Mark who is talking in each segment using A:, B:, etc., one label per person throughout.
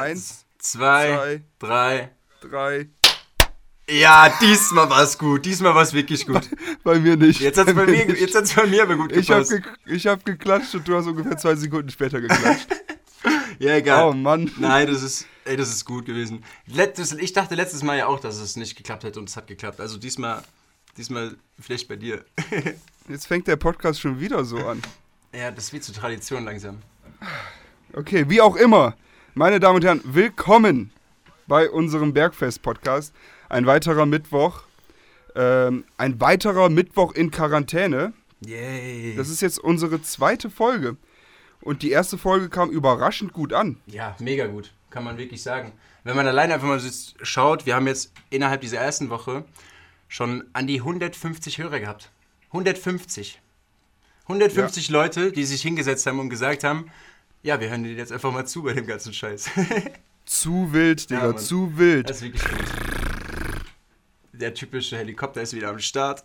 A: Eins,
B: zwei,
A: zwei,
B: drei.
A: drei.
B: Ja, diesmal war es gut. Diesmal war es wirklich gut.
A: Bei mir nicht.
B: Jetzt hat es bei, mir,
A: nicht.
B: jetzt hat's bei mir aber gut
A: Ich habe
B: gepasst.
A: ge ich hab geklatscht und du hast ungefähr zwei Sekunden später geklatscht.
B: ja, egal.
A: Oh Mann.
B: Nein, das ist, ey, das ist gut gewesen. Letztes, ich dachte letztes Mal ja auch, dass es nicht geklappt hätte und es hat geklappt. Also diesmal, diesmal vielleicht bei dir.
A: Jetzt fängt der Podcast schon wieder so an.
B: ja, das wird zur Tradition langsam.
A: Okay, wie auch immer. Meine Damen und Herren, willkommen bei unserem Bergfest-Podcast. Ein weiterer Mittwoch. Ähm, ein weiterer Mittwoch in Quarantäne.
B: Yay.
A: Das ist jetzt unsere zweite Folge. Und die erste Folge kam überraschend gut an.
B: ja, mega gut. Kann man wirklich sagen. Wenn man allein einfach mal sitzt, schaut, wir haben jetzt innerhalb dieser ersten Woche schon an die 150 Hörer gehabt. 150. 150 Leute, die sich hingesetzt haben und gesagt haben, ja, wir hören dir jetzt einfach mal zu bei dem ganzen Scheiß.
A: Zu wild, Digga,
B: Ja,
A: zu wild.
B: Das ist wirklich gut. Der typische Helikopter ist wieder am Start.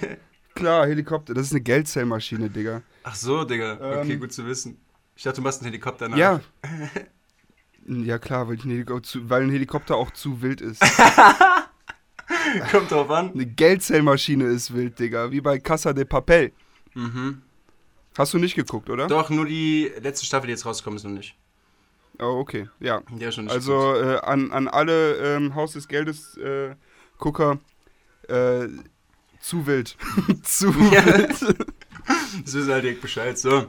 A: Klar, Helikopter, das ist eine Geldzellmaschine, Digga.
B: Ach so, Digga. Okay,
A: Ähm.
B: gut zu wissen. Ich dachte, du machst einen Helikopter nach.
A: Ja. Ja klar, weil, zu, weil ein Helikopter auch zu wild ist.
B: Kommt drauf an.
A: Eine Geldzellmaschine ist wild, Digga, wie bei Casa de Papel.
B: Mhm.
A: Hast du nicht geguckt, oder?
B: Doch, nur die letzte Staffel, die jetzt rauskommt, ist noch nicht.
A: Oh, okay, ja.
B: Nicht
A: Also äh, an, an alle ähm, Haus des Geldes äh, Gucker, äh, zu wild. zu
B: Ja.
A: wild.
B: Das ist halt direkt Bescheid. So.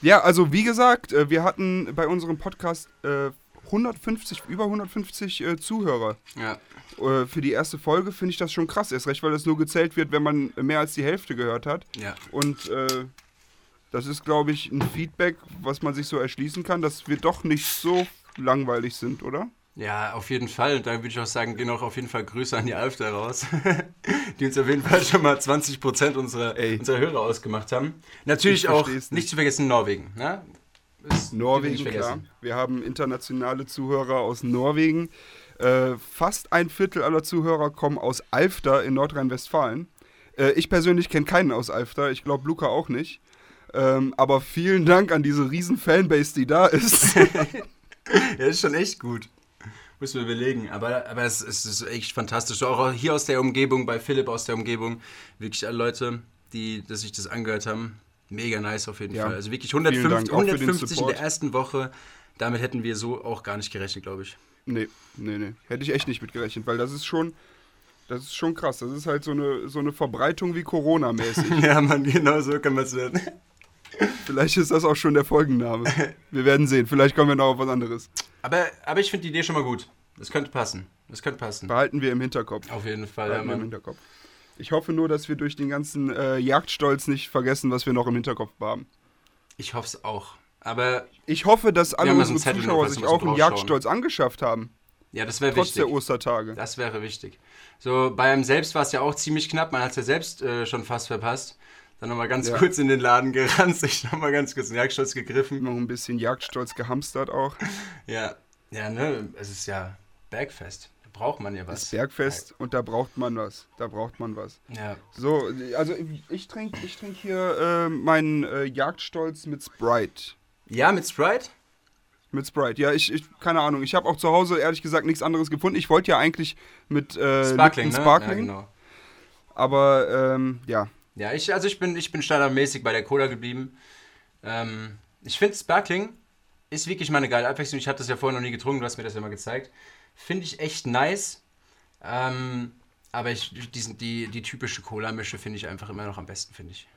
A: Ja, also wie gesagt, äh, wir hatten bei unserem Podcast äh, 150, über 150 äh, Zuhörer.
B: Ja.
A: Äh, für die erste Folge finde ich das schon krass. Erst recht, weil das nur gezählt wird, wenn man mehr als die Hälfte gehört hat.
B: Ja.
A: Und äh, das ist, glaube ich, ein Feedback, was man sich so erschließen kann, dass wir doch nicht so langweilig sind, oder?
B: Ja, auf jeden Fall. Und da würde ich auch sagen, gehen auch auf jeden Fall Grüße an die Alfter raus, die uns auf jeden Fall schon mal 20% unserer,
A: Ey.
B: unserer Hörer ausgemacht haben. Natürlich
A: Ich
B: auch, nicht.
A: nicht.
B: zu vergessen, Norwegen. Ne? Das
A: Norwegen, klar. Wir haben internationale Zuhörer aus Norwegen. Äh, fast ein Viertel aller Zuhörer kommen aus Alfter in Nordrhein-Westfalen. Äh, ich persönlich kenne keinen aus Alfter. Ich glaube, Luca auch nicht. Ähm, aber vielen Dank an diese riesen Fanbase, die da ist.
B: Ja, ist schon echt gut. Müssen wir überlegen. Aber, aber es, es ist echt fantastisch. Auch hier aus der Umgebung, bei Philipp aus der Umgebung. Wirklich alle Leute, die dass sich das angehört haben. Mega nice auf jeden
A: Ja.
B: Fall. Also wirklich
A: Vielen
B: 150,
A: Dank auch für den
B: 150 in der ersten Woche. Damit hätten wir so auch gar nicht gerechnet, glaube ich.
A: nee, nee, nee. Hätte ich echt nicht mit gerechnet, weil das ist schon, das ist schon krass. Das ist halt so eine, so eine Verbreitung wie Corona-mäßig.
B: Ja, Mann, genau so kann man es nennen.
A: Vielleicht ist das auch schon der Folgenname. Wir werden sehen. Vielleicht kommen wir noch auf was anderes.
B: Aber, aber ich finde die Idee schon mal gut. Das könnte passen. Das könnte passen.
A: Behalten wir im Hinterkopf.
B: Auf jeden Fall, ja,
A: Behalten wir im. Hinterkopf. Ich hoffe nur, dass wir durch den ganzen äh, Jagdstolz nicht vergessen, was wir noch im Hinterkopf haben.
B: Ich hoffe es auch. Aber
A: Ich hoffe, dass alle
B: haben ja so
A: unsere
B: Zettel,
A: Zuschauer sich auch einen. Jagdstolz angeschafft haben.
B: ja, das wäre
A: Trotz
B: wichtig.
A: der Ostertage.
B: Das wäre wichtig. So, bei einem selbst war es ja auch ziemlich knapp. Man hat es ja selbst äh, schon fast verpasst. Dann nochmal ganz
A: Ja.
B: kurz in den Laden gerannt, sich nochmal ganz kurz den Jagdstolz gegriffen.
A: Noch ein bisschen Jagdstolz gehamstert auch.
B: Ja, ja, ne, es ist ja Bergfest. Braucht man ja was.
A: Das Bergfest und da braucht man was. Da braucht man was.
B: Ja,
A: So, also ich trinke ich trink hier äh, meinen äh, Jagdstolz mit Sprite.
B: ja mit Sprite?
A: Mit Sprite. Ja, ich, ich keine Ahnung. Ich habe auch zu Hause ehrlich gesagt nichts anderes gefunden. Ich wollte ja eigentlich mit äh,
B: Sparkling, ne?
A: Sparkling.
B: Ja, genau.
A: Aber ähm, ja,
B: Ja, ich, also ich bin, ich bin standardmäßig bei der Cola geblieben. Ähm, ich finde Sparkling ist wirklich mal eine geile Abwechslung. Ich habe das ja vorher noch nie getrunken, du hast mir das ja mal gezeigt. Finde ich echt nice. Ähm, aber ich, diesen, die, die typische Cola-Mische finde ich einfach immer noch am besten, finde ich.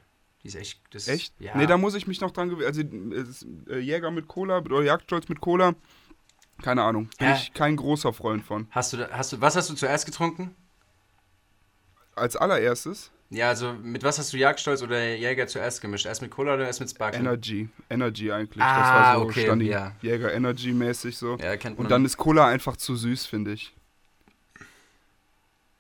B: Die ist echt. Das,
A: echt?
B: Ja.
A: Nee, da muss ich mich noch dran gewöhnen. Also ist, äh, Jäger mit Cola oder Jagdstolz mit Cola. Keine Ahnung. Bin
B: Ja.
A: ich kein großer Freund von.
B: hast du, hast du, was hast du zuerst getrunken?
A: Als allererstes
B: Ja, also mit was hast du Jagdstolz oder Jäger zuerst gemischt? Erst mit Cola oder erst mit Sparkling?
A: Energy. Energy eigentlich.
B: Ah,
A: das war so
B: okay,
A: Stani
B: ja.
A: Jäger Energy mäßig so.
B: Ja, kennt man.
A: Und dann ist Cola einfach zu süß, finde ich.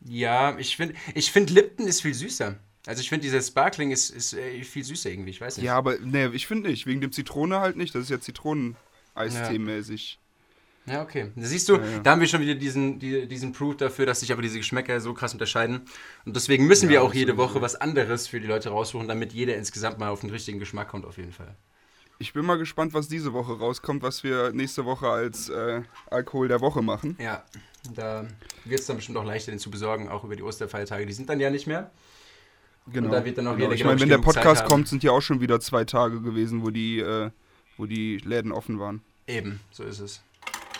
B: Ja, ich finde, ich find Lipton ist viel süßer. Also ich finde, dieser Sparkling ist, ist äh, viel süßer irgendwie, ich weiß nicht.
A: Ja, aber nee, ich finde nicht. Wegen dem Zitrone halt nicht. Das ist ja Zitroneneistee-mäßig.
B: Ja, okay. Da siehst du,
A: Ja, ja.
B: da haben wir schon wieder diesen, die, diesen Proof dafür, dass sich aber diese Geschmäcker so krass unterscheiden. Und deswegen müssen
A: Ja,
B: wir auch jede. Woche was anderes für die Leute raussuchen, damit jeder insgesamt mal auf den richtigen Geschmack kommt, auf jeden Fall.
A: Ich bin mal gespannt, was diese Woche rauskommt, was wir nächste Woche als äh, Alkohol der Woche machen.
B: Ja, da wird es dann bestimmt auch leichter, den zu besorgen, auch über die Osterfeiertage. Die sind dann ja nicht mehr.
A: Genau.
B: Und da wird dann auch
A: genau.
B: jeder,
A: Ich
B: glaub
A: meine, wenn der Podcast kommt, sind ja auch schon wieder zwei Tage gewesen, wo die, äh, wo die Läden offen waren.
B: Eben, so ist es.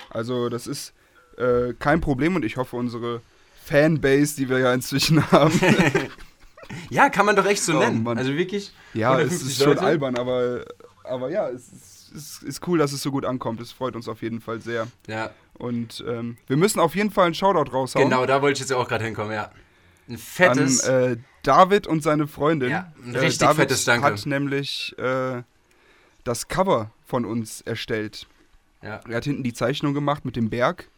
A: Also das ist äh, kein Problem und ich hoffe, unsere Fanbase, die wir ja inzwischen haben,
B: Ja, kann man doch echt so
A: Oh,
B: nennen.
A: Mann.
B: Also wirklich.
A: ja, es
B: 150
A: ist schon
B: Leute.
A: albern, aber, aber ja, es ist, es ist cool, dass es so gut ankommt. Es freut uns auf jeden Fall sehr.
B: Ja,
A: Und ähm, wir müssen auf jeden Fall einen Shoutout raushauen
B: genau, da wollte ich jetzt auch gerade hinkommen, ja. Ein
A: an
B: fettes.
A: äh, David und seine Freundin.
B: Ja, ein
A: Äh,
B: richtig
A: David
B: fettes Danke.
A: hat nämlich äh, das Cover von uns erstellt.
B: Ja.
A: Er hat hinten die Zeichnung gemacht mit dem Berg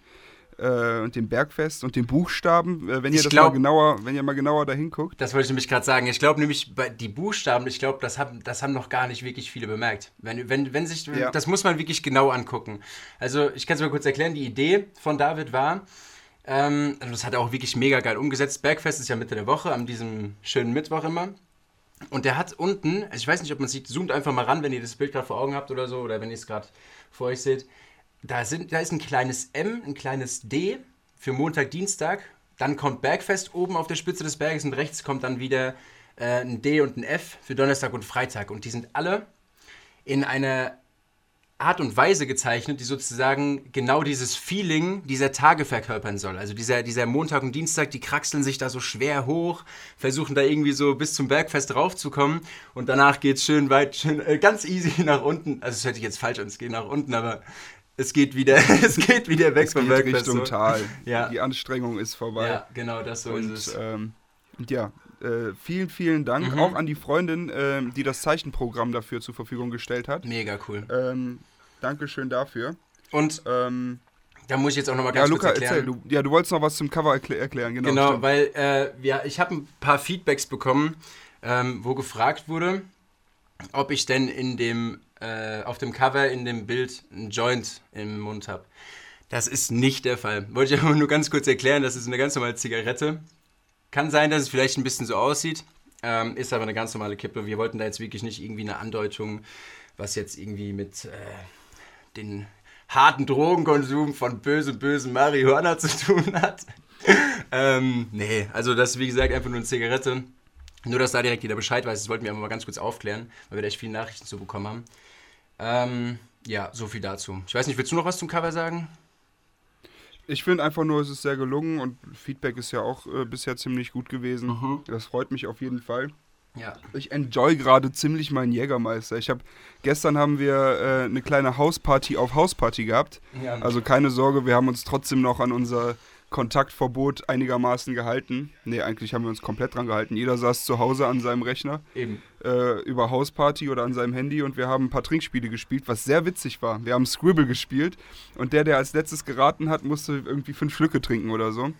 A: äh, und dem Bergfest und den Buchstaben. Äh, wenn ihr
B: Ich
A: das
B: glaub-
A: mal genauer, wenn ihr mal genauer da hinguckt.
B: Das wollte ich nämlich gerade sagen. Ich glaube nämlich, die Buchstaben, ich glaube, das haben, das haben noch gar nicht wirklich viele bemerkt. Wenn, wenn, wenn sich,
A: Ja.
B: das muss man wirklich genau angucken. Also, ich kann es mal kurz erklären. Die Idee von David war, ähm, also das hat er auch wirklich mega geil umgesetzt. Bergfest ist ja Mitte der Woche, an diesem schönen Mittwoch immer. Und der hat unten, also ich weiß nicht, ob man sieht, zoomt einfach mal ran, wenn ihr das Bild gerade vor Augen habt oder so, oder wenn ihr es gerade vor euch seht. Da, sind, da ist ein kleines M, ein kleines D für Montag, Dienstag. Dann kommt Bergfest oben auf der Spitze des Berges und rechts kommt dann wieder äh, ein D und ein F für Donnerstag und Freitag. Und die sind alle in einer Art und Weise gezeichnet, die sozusagen genau dieses Feeling dieser Tage verkörpern soll. Also dieser, dieser Montag und Dienstag, die kraxeln sich da so schwer hoch, versuchen da irgendwie so bis zum Bergfest raufzukommen und danach geht es schön weit, schön, äh, ganz easy nach unten. Also es hört sich jetzt falsch an, es geht nach unten, aber es geht wieder, es geht wieder weg
A: Es
B: vom
A: geht
B: Bergfest.
A: Richtung
B: so.
A: Tal.
B: Ja.
A: Die Anstrengung ist vorbei.
B: Ja, genau, das so ist
A: und,
B: es.
A: ähm, und ja, äh, vielen, vielen Dank
B: Mhm.
A: auch an die Freundin, ähm, die das Zeichenprogramm dafür zur Verfügung gestellt hat.
B: Mega cool.
A: Ähm, Dankeschön dafür.
B: Und
A: Ähm,
B: da muss ich jetzt auch nochmal
A: ja,
B: ganz
A: Luca,
B: kurz erklären.
A: erzähl. Du, ja, du wolltest noch was zum Cover erklä erklären. Genau,
B: Genau,
A: stimmt.
B: weil äh, ja, ich habe ein paar Feedbacks bekommen, ähm, wo gefragt wurde, ob ich denn in dem, äh, auf dem Cover in dem Bild einen Joint im Mund habe. Das ist nicht der Fall. Wollte ich aber nur ganz kurz erklären, das ist eine ganz normale Zigarette. Kann sein, dass es vielleicht ein bisschen so aussieht, ähm, ist aber eine ganz normale Kippe. Wir wollten da jetzt wirklich nicht irgendwie eine Andeutung, was jetzt irgendwie mit äh, den harten Drogenkonsum von böse, bösen Marihuana zu tun hat. ähm, nee, also das ist wie gesagt einfach nur eine Zigarette. Nur, dass da direkt jeder Bescheid weiß, das wollten wir aber mal ganz kurz aufklären, weil wir da echt viele Nachrichten zu bekommen haben. Ähm, ja, so viel dazu. Ich weiß nicht, willst du noch was zum Cover sagen?
A: Ich finde einfach nur, es ist sehr gelungen und Feedback ist ja auch äh, bisher ziemlich gut gewesen.
B: Mhm.
A: Das freut mich auf jeden Fall.
B: Ja.
A: Ich enjoy gerade ziemlich meinen Jägermeister. Ich habe gestern haben wir äh, eine kleine Hausparty auf Hausparty gehabt.
B: ja.
A: Also keine Sorge, wir haben uns trotzdem noch an unser Kontaktverbot einigermaßen gehalten. Nee, eigentlich haben wir uns komplett dran gehalten. Jeder saß zu Hause an seinem Rechner
B: eben.
A: äh, über Hausparty oder an seinem Handy und wir haben ein paar Trinkspiele gespielt, was sehr witzig war. Wir haben Scribble gespielt und der, der als letztes geraten hat, musste irgendwie fünf Schlücke trinken oder so.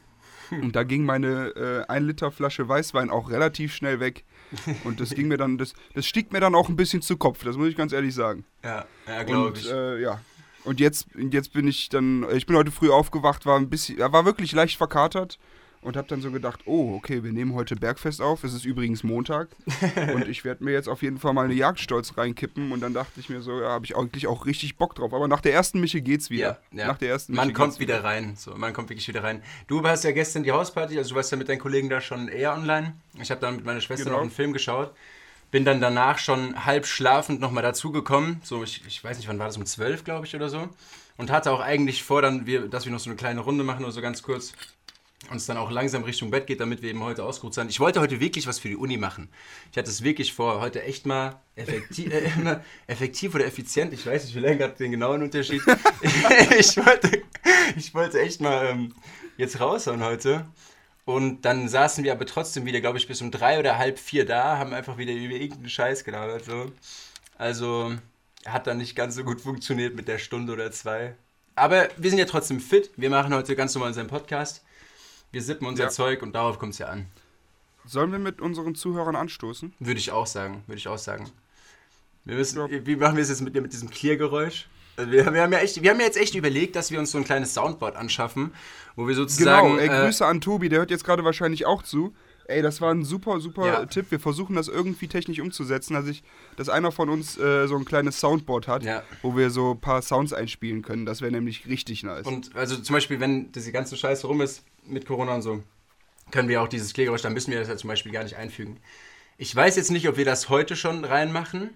A: Und da ging meine äh, 1 Liter Flasche Weißwein auch relativ schnell weg. Und das ging mir dann, das, das stieg mir dann auch ein bisschen zu Kopf, das muss ich ganz ehrlich sagen.
B: Ja, ja glaube ich.
A: äh, ja. Und jetzt, jetzt bin ich dann, ich bin heute früh aufgewacht, war ein bisschen, war wirklich leicht verkatert und habe dann so gedacht, oh, okay, wir nehmen heute Bergfest auf. Es ist übrigens Montag und ich werde mir jetzt auf jeden Fall mal eine Jagdstolz reinkippen. Und dann dachte ich mir so, ja, habe ich eigentlich auch richtig Bock drauf. Aber nach der ersten Mische geht's wieder.
B: Ja, ja.
A: Nach der ersten
B: man
A: Mische
B: kommt wieder rein. So, man kommt wirklich wieder rein. Du warst ja gestern die Hausparty, also du warst ja mit deinen Kollegen da schon eher online. Ich habe dann mit meiner Schwester
A: Genau.
B: noch einen Film geschaut. Bin dann danach schon halb schlafend nochmal dazugekommen. So, ich, ich weiß nicht, wann war das, um 12, glaube ich, oder so. Und hatte auch eigentlich vor, dann wir, dass wir noch so eine kleine Runde machen oder so ganz kurz. Und es dann auch langsam Richtung Bett geht, damit wir eben heute ausgeruht sind. Ich wollte heute wirklich was für die Uni machen. Ich hatte es wirklich vor, heute echt mal effektiv, äh, effektiv oder effizient. Ich weiß nicht, wir lernen gerade den genauen Unterschied. ich, wollte, ich wollte echt mal ähm, jetzt raushauen heute. Und dann saßen wir aber trotzdem wieder, glaube ich, bis um drei oder halb vier da, haben einfach wieder über irgendeinen Scheiß gelabert. So. Also hat dann nicht ganz so gut funktioniert mit der Stunde oder zwei. Aber wir sind ja trotzdem fit. Wir machen heute ganz normal unseren Podcast. Wir sippen unser
A: Ja.
B: Zeug und darauf kommt es ja an.
A: Sollen wir mit unseren Zuhörern anstoßen?
B: Würde ich auch sagen. Würde ich auch sagen. Wir müssen,
A: Ja.
B: Wie machen wir es jetzt mit, mit diesem Clear-Geräusch? Wir, wir, haben ja echt, wir haben ja jetzt echt überlegt, dass wir uns so ein kleines Soundboard anschaffen, wo wir sozusagen.
A: Genau, ey,
B: äh,
A: Grüße an Tobi, der hört jetzt gerade wahrscheinlich auch zu. Ey, das war ein super, super
B: Ja.
A: Tipp. Wir versuchen das irgendwie technisch umzusetzen, dass ich, dass einer von uns äh, so ein kleines Soundboard hat,
B: Ja.
A: wo wir so ein paar Sounds einspielen können. Das wäre nämlich richtig nice.
B: Und also zum Beispiel, wenn diese ganze Scheiße rum ist mit Corona und so, können wir auch dieses Klägeräusch, dann müssen wir das ja zum Beispiel gar nicht einfügen. Ich weiß jetzt nicht, ob wir das heute schon reinmachen,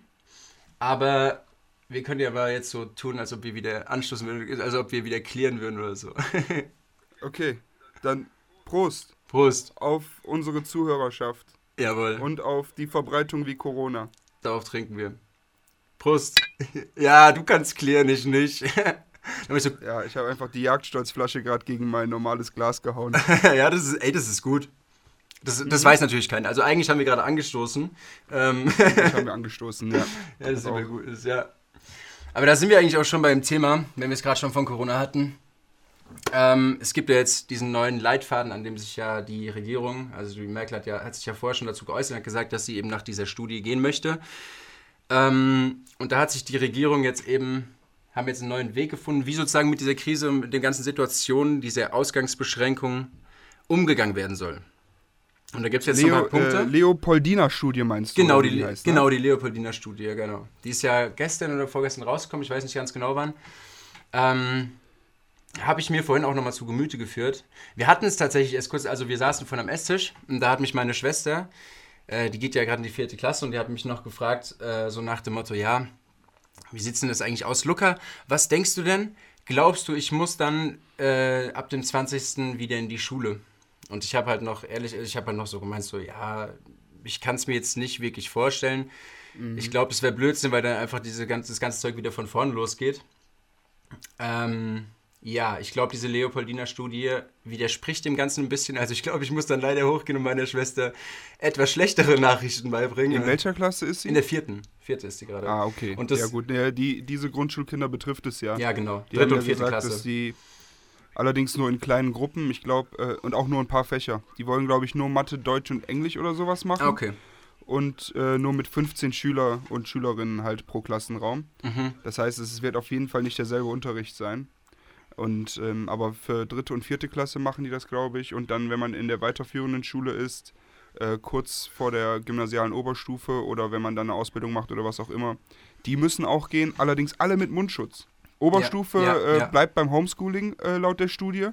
B: aber wir können ja aber jetzt so tun, als ob wir wieder anstoßen würden, also ob wir wieder klären würden oder so.
A: okay, dann Prost
B: Prost.
A: auf unsere Zuhörerschaft
B: Jawohl.
A: und auf die Verbreitung wie Corona.
B: Darauf trinken wir. Prost. Ja, du kannst klären, ich nicht. Ich so,
A: Ja, ich habe einfach die Jagdstolzflasche gerade gegen mein normales Glas gehauen.
B: ja, das ist, ey, das ist gut. Das, das weiß natürlich keiner. Also eigentlich haben wir gerade angestoßen. Ähm,
A: haben wir angestoßen, ja.
B: ja, das immer
A: Auch.
B: gut ist, ja. Aber da sind wir eigentlich auch schon beim Thema, wenn wir es gerade schon von Corona hatten. Ähm, es gibt ja jetzt diesen neuen Leitfaden, an dem sich ja die Regierung, also die Merkel hat, ja, hat sich ja vorher schon dazu geäußert, hat gesagt, dass sie eben nach dieser Studie gehen möchte. Ähm, und da hat sich die Regierung jetzt eben, haben jetzt einen neuen Weg gefunden, wie sozusagen mit dieser Krise und mit den ganzen Situationen, dieser Ausgangsbeschränkungen umgegangen werden soll. Und da gibt es jetzt
A: Leo,
B: ein paar Punkte.
A: äh, Leopoldina-Studie meinst du?
B: Genau, die,
A: wie heißt, ne?
B: genau die Leopoldiner Studie, ja, genau. Die ist ja gestern oder vorgestern rausgekommen, ich weiß nicht ganz genau wann. Ähm, habe ich mir vorhin auch nochmal zu Gemüte geführt. Wir hatten es tatsächlich erst kurz, also wir saßen vor einem Esstisch und da hat mich meine Schwester, äh, die geht ja gerade in die vierte Klasse und die hat mich noch gefragt, äh, so nach dem Motto, ja, wie sieht denn das eigentlich aus? Luca, was denkst du denn? Glaubst du, ich muss dann äh, ab dem 20. wieder in die Schule? Und ich habe halt noch, ehrlich, ich habe halt noch so gemeint, so, ja, ich kann es mir jetzt nicht wirklich vorstellen. Ich glaube, es wäre Blödsinn, weil dann einfach diese ganze, das ganze Zeug wieder von vorne losgeht. Ähm, ja, ich glaube, diese Leopoldiner-Studie widerspricht dem Ganzen ein bisschen. Also ich glaube, ich muss dann leider hochgehen und meiner Schwester etwas schlechtere Nachrichten beibringen.
A: In welcher Klasse ist sie?
B: In der vierten. Vierte ist die gerade.
A: ah, okay.
B: Und das-
A: ja gut, ja, die, diese Grundschulkinder betrifft es ja.
B: Ja, genau.
A: Die
B: Dritte und vierte
A: gesagt,
B: Klasse.
A: dass die allerdings nur in kleinen Gruppen, ich glaube, äh, und auch nur ein paar Fächer. Die wollen, glaube ich, nur Mathe, Deutsch und Englisch oder sowas machen.
B: Okay.
A: Und äh, nur mit 15 Schüler und Schülerinnen halt pro Klassenraum.
B: Mhm.
A: Das heißt, es wird auf jeden Fall nicht derselbe Unterricht sein. Und ähm, aber für dritte und vierte Klasse machen die das, glaube ich. Und dann, wenn man in der weiterführenden Schule ist, äh, kurz vor der gymnasialen Oberstufe oder wenn man dann eine Ausbildung macht oder was auch immer, die müssen auch gehen, allerdings alle mit Mundschutz. Oberstufe
B: Ja, ja,
A: äh,
B: ja.
A: bleibt beim Homeschooling äh, laut der Studie,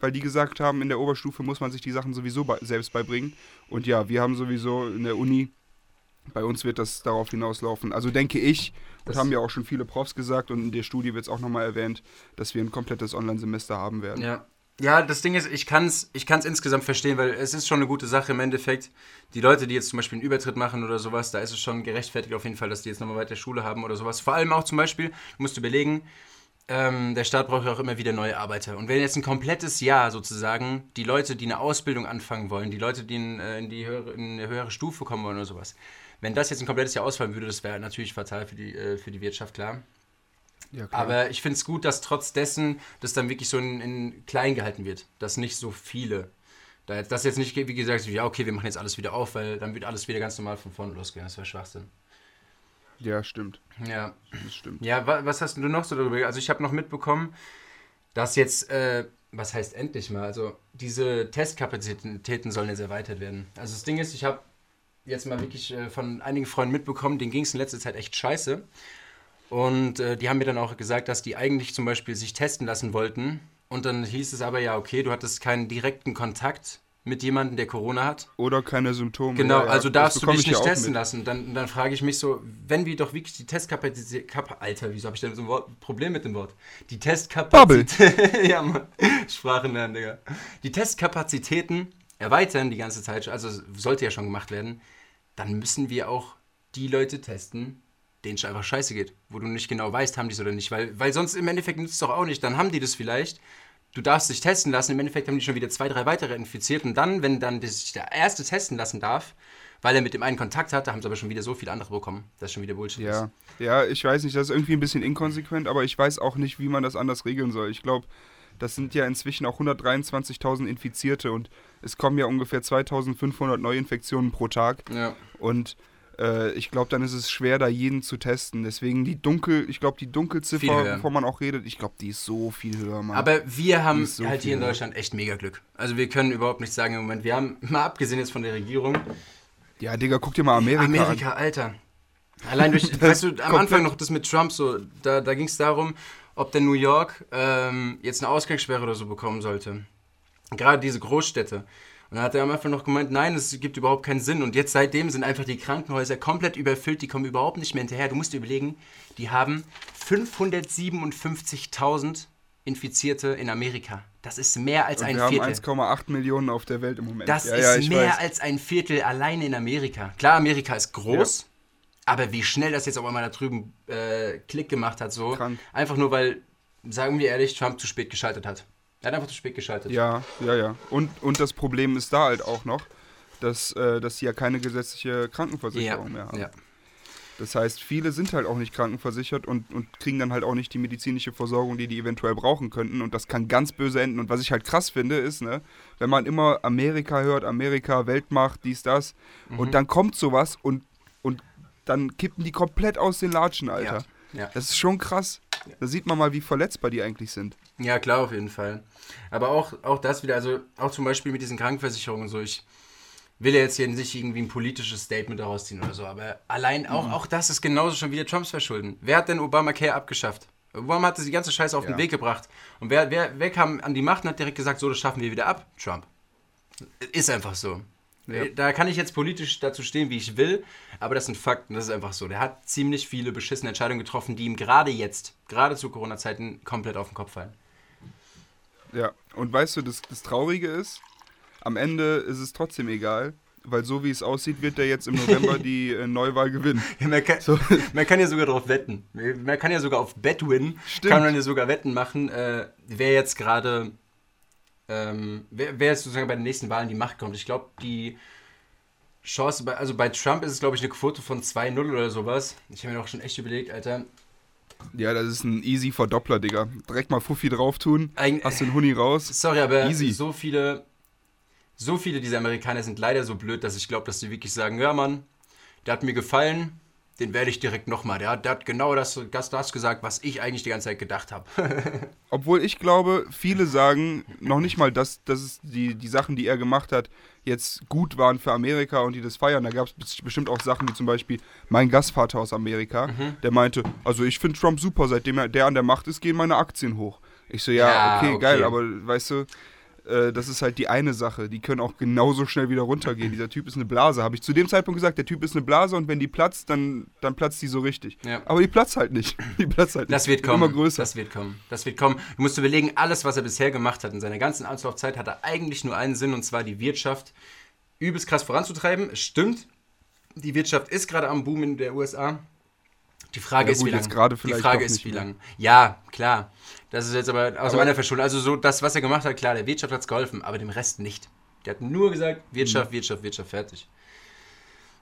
A: weil die gesagt haben, in der Oberstufe muss man sich die Sachen sowieso bei, selbst beibringen. Und ja, wir haben sowieso in der Uni, bei uns wird das darauf hinauslaufen. Also denke ich, und
B: Das-
A: haben ja auch schon viele Profs gesagt und in der Studie wird es auch nochmal erwähnt, dass wir ein komplettes Online-Semester haben werden.
B: Ja. Ja, das Ding ist, ich kann es ich kann's insgesamt verstehen, weil es ist schon eine gute Sache im Endeffekt. Die Leute, die jetzt zum Beispiel einen Übertritt machen oder sowas, da ist es schon gerechtfertigt auf jeden Fall, dass die jetzt nochmal weiter Schule haben oder sowas. Vor allem auch zum Beispiel, du musst überlegen, ähm, der Staat braucht ja auch immer wieder neue Arbeiter. Und wenn jetzt ein komplettes Jahr sozusagen die Leute, die eine Ausbildung anfangen wollen, die Leute, die in, äh, in, die höhere, in eine höhere Stufe kommen wollen oder sowas, wenn das jetzt ein komplettes Jahr ausfallen würde, das wäre natürlich fatal für die, äh, für die Wirtschaft, klar.
A: Ja.
B: Aber ich finde es gut, dass trotz dessen das dann wirklich so in, in klein gehalten wird. Dass nicht so viele. Da jetzt, dass jetzt nicht, wie gesagt, ja, okay, wir machen jetzt alles wieder auf, weil dann wird alles wieder ganz normal von vorne losgehen. Das wäre Schwachsinn.
A: ja, stimmt.
B: Ja.
A: Das stimmt.
B: Ja, wa was hast du noch so darüber? Also, ich habe noch mitbekommen, dass jetzt, äh, was heißt endlich mal? Also, diese Testkapazitäten sollen jetzt erweitert werden. Also, das Ding ist, ich habe jetzt mal wirklich äh, von einigen Freunden mitbekommen, denen ging es in letzter Zeit echt scheiße. Und äh, die haben mir dann auch gesagt, dass die eigentlich zum Beispiel sich testen lassen wollten. Und dann hieß es aber ja, okay, du hattest keinen direkten Kontakt mit jemandem, der Corona hat.
A: Oder keine Symptome.
B: Genau,
A: Ja, ja,
B: also darfst du dich
A: ich ja
B: nicht
A: auch
B: testen
A: mit.
B: lassen. Dann, dann frage ich mich so, wenn wir doch wirklich die Testkapazität. Kap Alter, wieso habe ich denn so ein Wort, Problem mit dem Wort? Die Testkapazität. ja, Mann. Sprache lernen, Digga. Die Testkapazitäten erweitern die ganze Zeit, also sollte ja schon gemacht werden, dann müssen wir auch die Leute testen, denen es einfach scheiße geht, wo du nicht genau weißt, haben die es oder nicht, weil, weil sonst im Endeffekt nützt es doch auch nicht. Dann haben die das vielleicht, du darfst dich testen lassen, im Endeffekt haben die schon wieder zwei, drei weitere infiziert und dann, wenn dann sich der erste testen lassen darf, weil er mit dem einen Kontakt hatte, haben sie aber schon wieder so viele andere bekommen, das schon wieder Bullshit ist.
A: Ja. ja, ich weiß nicht, das ist irgendwie ein bisschen inkonsequent, aber ich weiß auch nicht, wie man das anders regeln soll. Ich glaube, das sind ja inzwischen auch 123.000 Infizierte und es kommen ja ungefähr 2.500 Neuinfektionen pro Tag.
B: Ja.
A: Und Äh, ich glaube, dann ist es schwer, da jeden zu testen. Deswegen die Dunkel, ich glaube, die Dunkelziffer, wovon man auch redet, ich glaube, die ist so viel höher, Mann.
B: Aber wir haben
A: so
B: halt hier in. Deutschland echt mega Glück. Also wir können überhaupt nichts sagen im Moment. Wir haben, mal abgesehen jetzt von der Regierung,
A: ja, Digga, guck dir mal Amerika,
B: Amerika, Alter. Allein durch, weißt du, am Anfang noch das mit Trump so, da, da ging es darum, ob denn New York ähm, jetzt eine Ausgangssperre oder so bekommen sollte. Gerade diese Großstädte. Und dann hat er am Anfang noch gemeint, nein, es gibt überhaupt keinen Sinn. Und jetzt seitdem sind einfach die Krankenhäuser komplett überfüllt, die kommen überhaupt nicht mehr hinterher. Du musst dir überlegen, die haben 557.000 Infizierte in Amerika. Das ist mehr als
A: an.
B: ein
A: Wir haben
B: Viertel.
A: 1,8 Millionen auf der Welt im Moment.
B: Das
A: ja,
B: ist
A: ja,
B: mehr
A: weiß.
B: als ein Viertel alleine in Amerika. Klar, Amerika ist groß, aber wie schnell das jetzt auf einmal da drüben äh, Klick gemacht hat, so.
A: Krank.
B: Einfach nur, weil, sagen wir ehrlich, Trump zu spät geschaltet hat. Er hat einfach zu spät geschaltet.
A: Ja, ja, ja. Und, und das Problem ist da halt auch noch, dass, äh, dass sie ja keine gesetzliche Krankenversicherung mehr haben.
B: ja.
A: Das heißt, viele sind halt auch nicht krankenversichert und, und kriegen dann halt auch nicht die medizinische Versorgung, die die eventuell brauchen könnten. Und das kann ganz böse enden. Und was ich halt krass finde, ist, ne, wenn man immer Amerika hört, Amerika, Weltmacht, dies, das,
B: Mhm.
A: und dann kommt sowas und, und dann kippen die komplett aus den Latschen, Alter.
B: Ja. Ja.
A: Das ist schon krass. Da sieht man mal, wie verletzbar die eigentlich sind.
B: ja, klar, auf jeden Fall. Aber auch, auch das wieder, also auch zum Beispiel mit diesen Krankenversicherungen so, ich will ja jetzt hier nicht irgendwie ein politisches Statement daraus ziehen oder so, aber allein auch, auch das ist genauso schon wieder Trumps Verschulden. Wer hat denn Obamacare abgeschafft? Obama hat das die ganze Scheiße auf
A: Ja.
B: den Weg gebracht. Und wer, wer, wer kam an die Macht und hat direkt gesagt, so, das schaffen wir wieder ab? Trump. Ist einfach so.
A: Ja.
B: Da kann ich jetzt politisch dazu stehen, wie ich will, aber das sind Fakten, das ist einfach so. Der hat ziemlich viele beschissene Entscheidungen getroffen, die ihm gerade jetzt, gerade zu Corona-Zeiten, komplett auf den Kopf fallen.
A: Ja, und weißt du, das, das Traurige ist, am Ende ist es trotzdem egal, weil so wie es aussieht, wird er jetzt im November die äh, Neuwahl gewinnen.
B: Ja, man, kann,
A: So.
B: man kann ja sogar darauf wetten. Man kann ja sogar auf Betwin,
A: Stimmt.
B: kann man ja sogar Wetten machen, äh, wer jetzt gerade, ähm, wer, wer jetzt sozusagen bei den nächsten Wahlen die Macht kommt. Ich glaube, die Chance, bei, also bei Trump ist es, glaube ich, eine Quote von 2-0 oder sowas. Ich habe mir auch schon echt überlegt, Alter.
A: Ja, das ist ein easy Verdoppler, Digga. Direkt mal Fuffi drauf tun,
B: Eig
A: hast den Huni raus.
B: Sorry, aber
A: Easy.
B: so viele, so viele dieser Amerikaner sind leider so blöd, dass ich glaube, dass sie wirklich sagen, ja Mann, der hat mir gefallen, den werde ich direkt nochmal. Der, hat- der hat genau das, das, das gesagt, was ich eigentlich die ganze Zeit gedacht habe.
A: Obwohl ich glaube, viele sagen noch nicht mal, dass, dass es die, die Sachen, die er gemacht hat, jetzt gut waren für Amerika und die das feiern. Da gab es bestimmt auch Sachen wie zum Beispiel mein Gastvater aus Amerika,
B: Mhm.
A: der meinte, also ich finde Trump super, seitdem er der an der Macht ist, gehen meine Aktien hoch. Ich so, ja,
B: Ja,
A: okay,
B: okay.
A: geil, aber weißt du, äh, das ist halt die eine Sache. Die können auch genauso schnell wieder runtergehen. Dieser Typ ist eine Blase, habe ich zu dem Zeitpunkt gesagt, der Typ ist eine Blase und wenn die platzt, dann, dann platzt die so richtig.
B: Ja.
A: Aber die platzt halt nicht. Die platzt halt
B: Das
A: nicht.
B: wird kommen.
A: Immer größer.
B: Das wird kommen. Das wird kommen. Du musst überlegen, alles, was er bisher gemacht hat in seiner ganzen Anlaufzeit, hat er eigentlich nur einen Sinn, und zwar die Wirtschaft übelst krass voranzutreiben. Es stimmt, die Wirtschaft ist gerade am Boom in der USA. Die Frage
A: Ja,
B: ist,
A: gut,
B: wie lange. Die Frage ist, wie lange. Ja, klar. Das ist jetzt aber aus
A: Aber-
B: meiner Verschuldung. Also so das, was er gemacht hat, klar, der Wirtschaft hat es geholfen, aber dem Rest nicht. Der hat nur gesagt, Wirtschaft, Wirtschaft, Wirtschaft, fertig.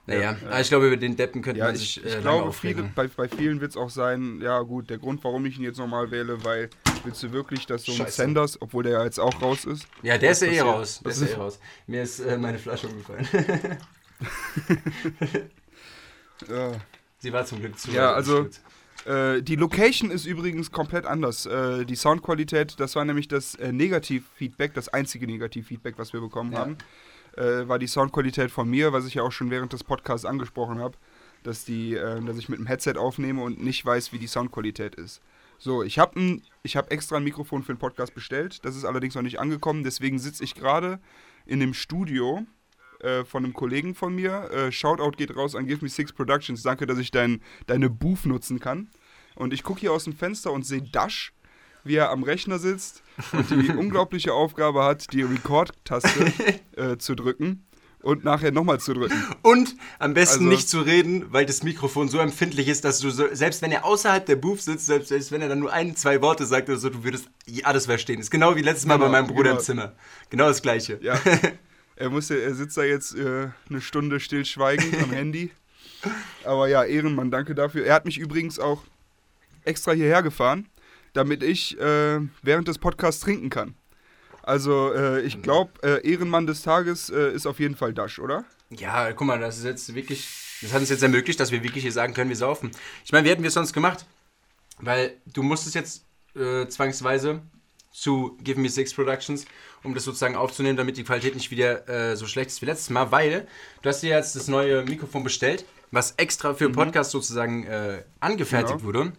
B: Naja,
A: Mhm. Ja, ja.
B: ich glaube, über den Deppen könnte
A: Ja,
B: man
A: ich,
B: sich
A: ich
B: äh, lange
A: glaube, viele, bei, bei vielen wird es auch sein, ja gut, der Grund, warum ich ihn jetzt nochmal wähle, weil willst du wirklich, dass so ein
B: Scheiße.
A: Sanders, obwohl der ja jetzt auch raus ist,
B: Ja, der ist ja eh
A: passiert?
B: raus. Der ist ja eh raus. Mir ist äh, meine Flasche umgefallen.
A: äh,
B: Sie war zum Glück zu.
A: Ja, also-
B: gut.
A: Äh, die Location ist übrigens komplett anders. Äh, die Soundqualität, das war nämlich das äh, Negativfeedback, das einzige Negativfeedback, was wir bekommen
B: Ja.
A: haben, äh, war die Soundqualität von mir, was ich ja auch schon während des Podcasts angesprochen habe, dass, die, äh, dass ich mit dem Headset aufnehme und nicht weiß, wie die Soundqualität ist. So, ich habe hab extra ein Mikrofon für den Podcast bestellt, das ist allerdings noch nicht angekommen, deswegen sitze ich gerade in dem Studio äh, von einem Kollegen von mir. Äh, Shoutout geht raus an Give Me Six Productions. Danke, dass ich dein, deine Booth nutzen kann. Und ich gucke hier aus dem Fenster und sehe Dash, wie er am Rechner sitzt und die unglaubliche Aufgabe hat, die Record-Taste äh, zu drücken und nachher nochmal zu drücken.
B: Und am besten
A: Also-
B: nicht zu reden, weil das Mikrofon so empfindlich ist, dass du so, selbst wenn er außerhalb der Booth sitzt, selbst, selbst wenn er dann nur ein, zwei Worte sagt oder so, du würdest alles verstehen. Ist genau wie letztes Mal
A: Genau,
B: bei meinem Bruder
A: genau.
B: im Zimmer. Genau das gleiche.
A: Ja. Er, musste, er sitzt da jetzt äh, eine Stunde stillschweigend am Handy. Aber ja, Ehrenmann, danke dafür. Er hat mich übrigens auch extra hierher gefahren, damit ich äh, während des Podcasts trinken kann. Also äh, ich glaube, äh, Ehrenmann des Tages äh, ist auf jeden Fall Dash, oder?
B: Ja, guck mal, das ist jetzt wirklich Das hat uns jetzt ermöglicht, dass wir wirklich hier sagen können, wir saufen. Ich meine, wie hätten wir es sonst gemacht? Weil du musstest jetzt äh, zwangsweise zu Give Me Six Productions, um das sozusagen aufzunehmen, damit die Qualität nicht wieder äh, so schlecht ist wie letztes Mal, weil du hast dir jetzt das neue Mikrofon bestellt, was extra für mhm. Podcast sozusagen äh, angefertigt genau. wurde.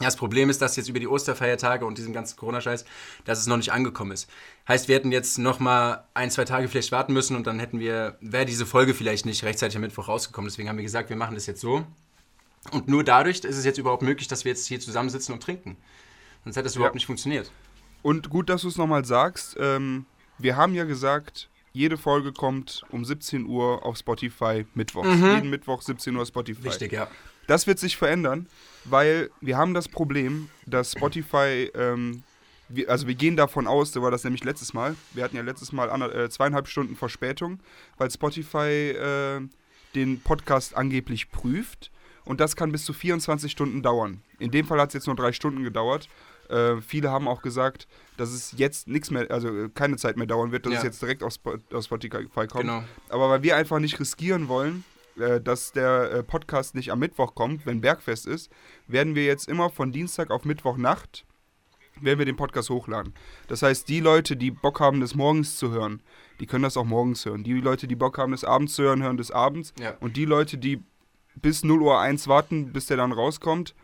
B: Das Problem ist, dass jetzt über die Osterfeiertage und diesen ganzen Corona-Scheiß, dass es noch nicht angekommen ist. Heißt, wir hätten jetzt noch mal ein, zwei Tage vielleicht warten müssen und dann hätten wir, wäre diese Folge vielleicht nicht rechtzeitig am Mittwoch rausgekommen. Deswegen haben wir gesagt, wir machen das jetzt so. Und nur dadurch ist es jetzt überhaupt möglich, dass wir jetzt hier zusammensitzen und trinken. Sonst hätte das ja. überhaupt nicht funktioniert.
A: Und gut, dass du es nochmal sagst. Ähm, wir haben ja gesagt, jede Folge kommt um 17 Uhr auf Spotify Mittwoch. Mhm. Jeden Mittwoch 17 Uhr Spotify.
B: Richtig, ja.
A: Das wird sich verändern, weil wir haben das Problem, dass Spotify, ähm, wir, also wir gehen davon aus, so war das nämlich letztes Mal, wir hatten ja letztes Mal ander, äh, zweieinhalb Stunden Verspätung, weil Spotify äh, den Podcast angeblich prüft und das kann bis zu 24 Stunden dauern. In dem Fall hat es jetzt nur drei Stunden gedauert. Äh, viele haben auch gesagt, dass es jetzt nichts mehr, also keine Zeit mehr dauern wird, dass ja. es jetzt direkt aus, aus Spotify kommt. Genau. Aber weil wir einfach nicht riskieren wollen, äh, dass der äh, Podcast nicht am Mittwoch kommt, wenn Bergfest ist, werden wir jetzt immer von Dienstag auf Mittwochnacht werden wir den Podcast hochladen. Das heißt, die Leute, die Bock haben, das morgens zu hören, die können das auch morgens hören. Die Leute, die Bock haben, das abends zu hören, hören das abends. Ja. Und die Leute, die bis 0 Uhr 1 warten, bis der dann rauskommt,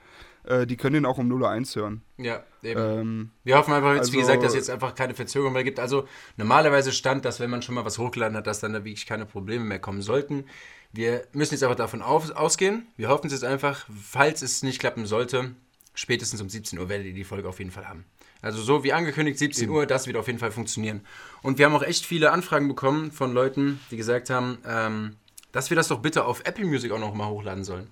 A: äh, die können den auch um 0 Uhr 1 hören.
B: Ja, eben. Ähm, wir hoffen einfach jetzt, also, wie gesagt, dass es jetzt einfach keine Verzögerung mehr gibt. Also normalerweise stand, dass wenn man schon mal was hochgeladen hat, dass dann da wirklich keine Probleme mehr kommen sollten. Wir müssen jetzt einfach davon auf, ausgehen. Wir hoffen es jetzt einfach, falls es nicht klappen sollte, spätestens um 17 Uhr werdet ihr die Folge auf jeden Fall haben. Also so wie angekündigt, 17 Eben. Uhr, das wird auf jeden Fall funktionieren. Und wir haben auch echt viele Anfragen bekommen von Leuten, die gesagt haben, ähm, dass wir das doch bitte auf Apple Music auch noch mal hochladen sollen.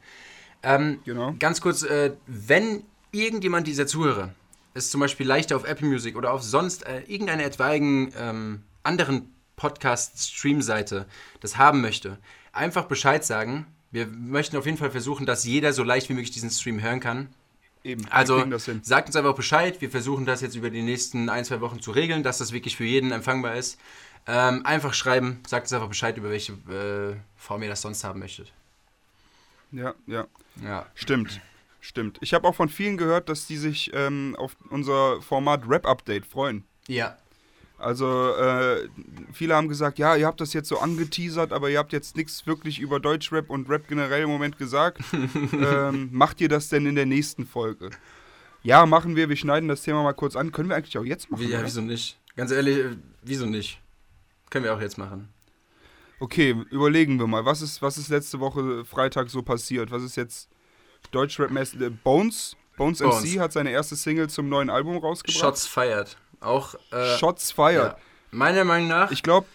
B: Ähm, genau. Ganz kurz, äh, wenn irgendjemand dieser Zuhörer es zum Beispiel leichter auf Apple Music oder auf sonst äh, irgendeiner etwaigen ähm, anderen Podcast-Stream-Seite das haben möchte, einfach Bescheid sagen. Wir möchten auf jeden Fall versuchen, dass jeder so leicht wie möglich diesen Stream hören kann. Eben, also sagt uns einfach Bescheid. Wir versuchen das jetzt über die nächsten ein, zwei Wochen zu regeln, dass das wirklich für jeden empfangbar ist. Ähm, einfach schreiben, sagt uns einfach Bescheid, über welche äh, Form ihr das sonst haben möchtet.
A: Ja, ja. Ja. Stimmt. Stimmt. Ich habe auch von vielen gehört, dass die sich ähm, auf unser Format Rap Update freuen.
B: Ja.
A: Also äh, viele haben gesagt, ja, ihr habt das jetzt so angeteasert, aber ihr habt jetzt nichts wirklich über Deutschrap und Rap generell im Moment gesagt. ähm, macht ihr das denn in der nächsten Folge? Ja, machen wir. Wir schneiden das Thema mal kurz an. Können wir eigentlich auch jetzt machen?
B: Wie, ja, wieso nicht? Ganz ehrlich, äh, wieso nicht? Können wir auch jetzt machen.
A: Okay, überlegen wir mal. Was ist, was ist letzte Woche Freitag so passiert? Was ist jetzt Deutschrap-mäßig? Äh, Bones? Bones, Bones MC hat seine erste Single zum neuen Album rausgebracht.
B: Shots Fired. Auch.
A: Äh, Shots Fired. Ja.
B: Meiner Meinung nach.
A: Ich glaube.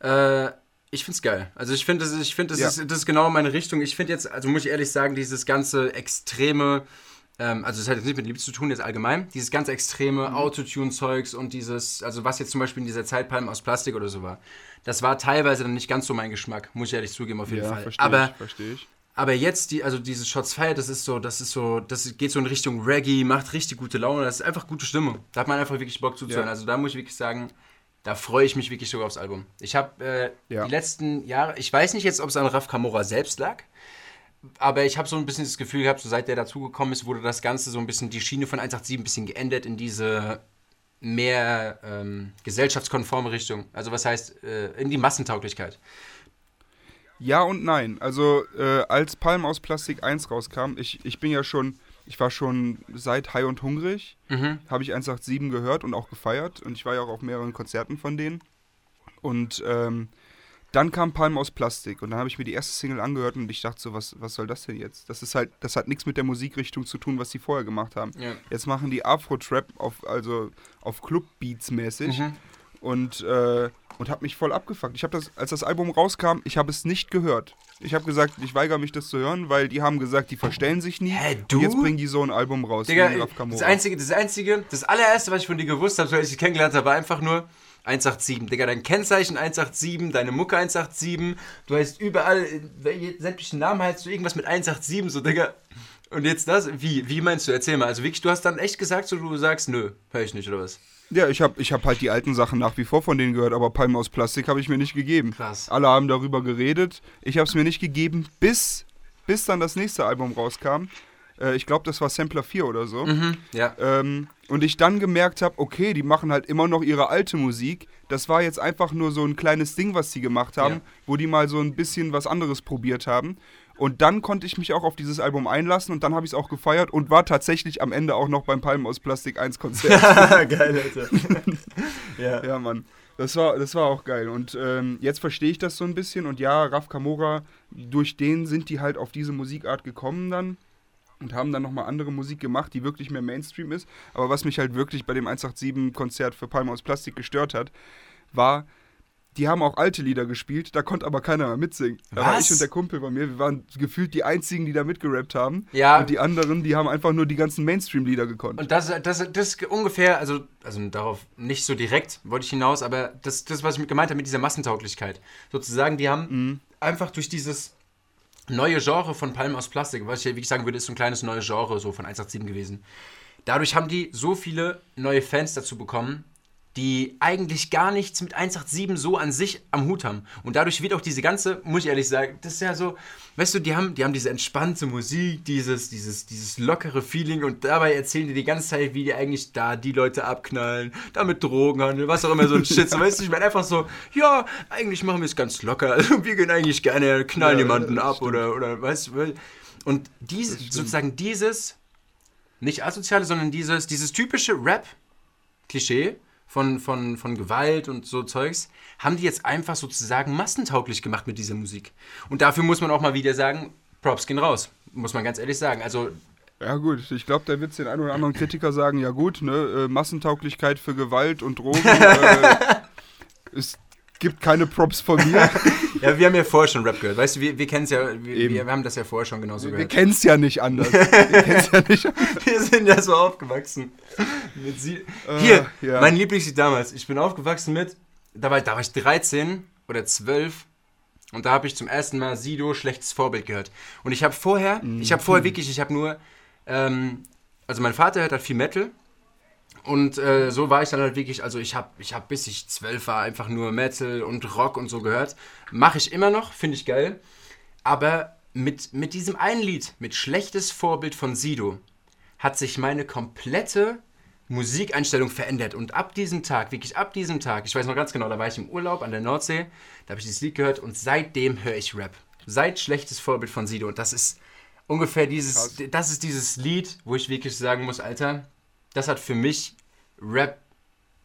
B: Äh, ich finde es geil. Also ich finde, ich find, das, ja. ist, das ist genau meine Richtung. Ich finde jetzt, also muss ich ehrlich sagen, dieses ganze extreme, ähm, also das hat jetzt nicht mit Liebe zu tun, jetzt allgemein, dieses ganz extreme mhm. Autotune-Zeugs und dieses, also was jetzt zum Beispiel in dieser Zeit Palmen aus Plastik oder so war, das war teilweise dann nicht ganz so mein Geschmack, muss ich ehrlich zugeben, auf jeden ja, Fall. Versteh aber, ich, verstehe ich. Aber jetzt, die, also dieses Shots Fire, das ist so, das ist so, das geht so in Richtung Reggae, macht richtig gute Laune, das ist einfach gute Stimmung. Da hat man einfach wirklich Bock zuzuhören. Ja. Also da muss ich wirklich sagen, da freue ich mich wirklich sogar aufs Album. Ich habe äh, ja. die letzten Jahre, ich weiß nicht jetzt, ob es an Raf Kamora selbst lag, aber ich habe so ein bisschen das Gefühl gehabt, so seit der dazugekommen ist, wurde das Ganze so ein bisschen, die Schiene von 187 ein bisschen geändert in diese mehr ähm, gesellschaftskonforme Richtung. Also was heißt, äh, in die Massentauglichkeit.
A: Ja und nein. Also äh, als Palm aus Plastik 1 rauskam, ich, ich bin ja schon, ich war schon seit High und Hungrig, mhm. habe ich 187 gehört und auch gefeiert und ich war ja auch auf mehreren Konzerten von denen. Und ähm, dann kam Palm aus Plastik und dann habe ich mir die erste Single angehört und ich dachte so, was, was soll das denn jetzt? Das ist halt, das hat nichts mit der Musikrichtung zu tun, was sie vorher gemacht haben. Ja. Jetzt machen die Afro-Trap auf, also auf Club-Beats mäßig. Mhm und, äh, und habe mich voll abgefuckt. Ich habe das, als das Album rauskam, ich habe es nicht gehört. Ich habe gesagt, ich weigere mich das zu hören, weil die haben gesagt, die verstellen sich nie.
B: Hä, du?
A: Und jetzt bringen die so ein Album raus.
B: Digga, das einzige, das einzige, das allererste, was ich von dir gewusst habe, als ich dich kennengelernt habe, war einfach nur 187. Digga, dein Kennzeichen 187, deine Mucke 187, du heißt überall, sämtlichen Namen heißt du irgendwas mit 187, so Digga. Und jetzt das? Wie? Wie meinst du? Erzähl mal. Also wirklich, du hast dann echt gesagt, so du sagst, nö, höre ich nicht, oder was?
A: Ja, ich habe ich hab halt die alten Sachen nach wie vor von denen gehört, aber Palmen aus Plastik habe ich mir nicht gegeben.
B: Krass.
A: Alle haben darüber geredet. Ich habe es mir nicht gegeben, bis bis dann das nächste Album rauskam. Äh, ich glaube, das war Sampler 4 oder so.
B: Mhm, ja.
A: Ähm, und ich dann gemerkt habe, okay, die machen halt immer noch ihre alte Musik. Das war jetzt einfach nur so ein kleines Ding, was sie gemacht haben,
B: Ja.
A: wo die mal so ein bisschen was anderes probiert haben. Und dann konnte ich mich auch auf dieses Album einlassen und dann habe ich es auch gefeiert und war tatsächlich am Ende auch noch beim Palmen aus Plastik 1 Konzert.
B: Geil, Alter. ja.
A: ja, Mann. Das war, das war auch geil. Und ähm, jetzt verstehe ich das so ein bisschen. Und ja, Raf Kamora, durch den sind die halt auf diese Musikart gekommen dann und haben dann nochmal andere Musik gemacht, die wirklich mehr Mainstream ist. Aber was mich halt wirklich bei dem 187-Konzert für Palme aus Plastik gestört hat, war, die haben auch alte Lieder gespielt, da konnte aber keiner mehr mitsingen. Da war
B: Was?
A: ich und der Kumpel bei mir, wir waren gefühlt die einzigen, die da mitgerappt haben.
B: Ja.
A: Und die anderen, die haben einfach nur die ganzen Mainstream-Lieder gekonnt.
B: Und das, das, das ungefähr, also, also darauf nicht so direkt wollte ich hinaus, aber das, das was ich gemeint habe mit dieser Massentauglichkeit. Sozusagen, die haben
A: Mhm.
B: einfach durch dieses neue Genre von Palmen aus Plastik, was ich ja wirklich sagen würde, ist so ein kleines neues Genre so von 187 gewesen. Dadurch haben die so viele neue Fans dazu bekommen, die eigentlich gar nichts mit 187 so an sich am Hut haben. Und dadurch wird auch diese ganze, muss ich ehrlich sagen, das ist ja so, weißt du, die haben, die haben diese entspannte Musik, dieses, dieses, dieses lockere Feeling und dabei erzählen die die ganze Zeit, wie die eigentlich da die Leute abknallen, da mit Drogenhandel, was auch immer so ein Shit. So, weißt du, ich meine einfach so, ja, eigentlich machen wir es ganz locker. Also wir gehen eigentlich gerne, knallen
A: Ja,
B: jemanden
A: das
B: ab
A: stimmt.
B: oder, oder weißt du, und dies,
A: stimmt.
B: sozusagen dieses, nicht asoziale, sondern dieses, dieses typische Rap-Klischee von, von, von Gewalt und so Zeugs, haben die jetzt einfach sozusagen massentauglich gemacht mit dieser Musik. Und dafür muss man auch mal wieder sagen, Props gehen raus. Muss man ganz ehrlich sagen. Also,
A: Ja gut, ich glaube, da wird es den einen oder anderen Kritiker sagen, ja gut, ne, äh, Massentauglichkeit für Gewalt und Drogen, äh, es gibt keine Props von mir.
B: ja, wir haben ja vorher schon Rap gehört. Weißt du, wir, wir kennen es ja, wir, wir haben das ja vorher schon genauso
A: Wir
B: gehört.
A: kennen es ja nicht anders. Wir kennen's ja nicht.
B: Wir sind ja so aufgewachsen.
A: Äh,
B: Hier,
A: ja.
B: mein Lieblingslied damals. Ich bin aufgewachsen mit, da war, da war ich 13 oder 12 und da habe ich zum ersten Mal Sido, schlechtes Vorbild gehört. Und ich habe vorher, ich habe vorher wirklich, ich habe nur, ähm, also mein Vater hört halt viel Metal und äh, so war ich dann halt wirklich, also ich habe, ich hab, bis ich 12 war, einfach nur Metal und Rock und so gehört. Mache ich immer noch, finde ich geil. Aber mit, mit diesem einen Lied, mit schlechtes Vorbild von Sido, hat sich meine komplette Musikeinstellung verändert. Und ab diesem Tag, wirklich ab diesem Tag, ich weiß noch ganz genau, da war ich im Urlaub an der Nordsee, da habe ich dieses Lied gehört und seitdem höre ich Rap. Seit schlechtes Vorbild von Sido. Und das ist ungefähr dieses,
A: Krass.
B: das ist dieses Lied, wo ich wirklich sagen muss, Alter, das hat für mich Rap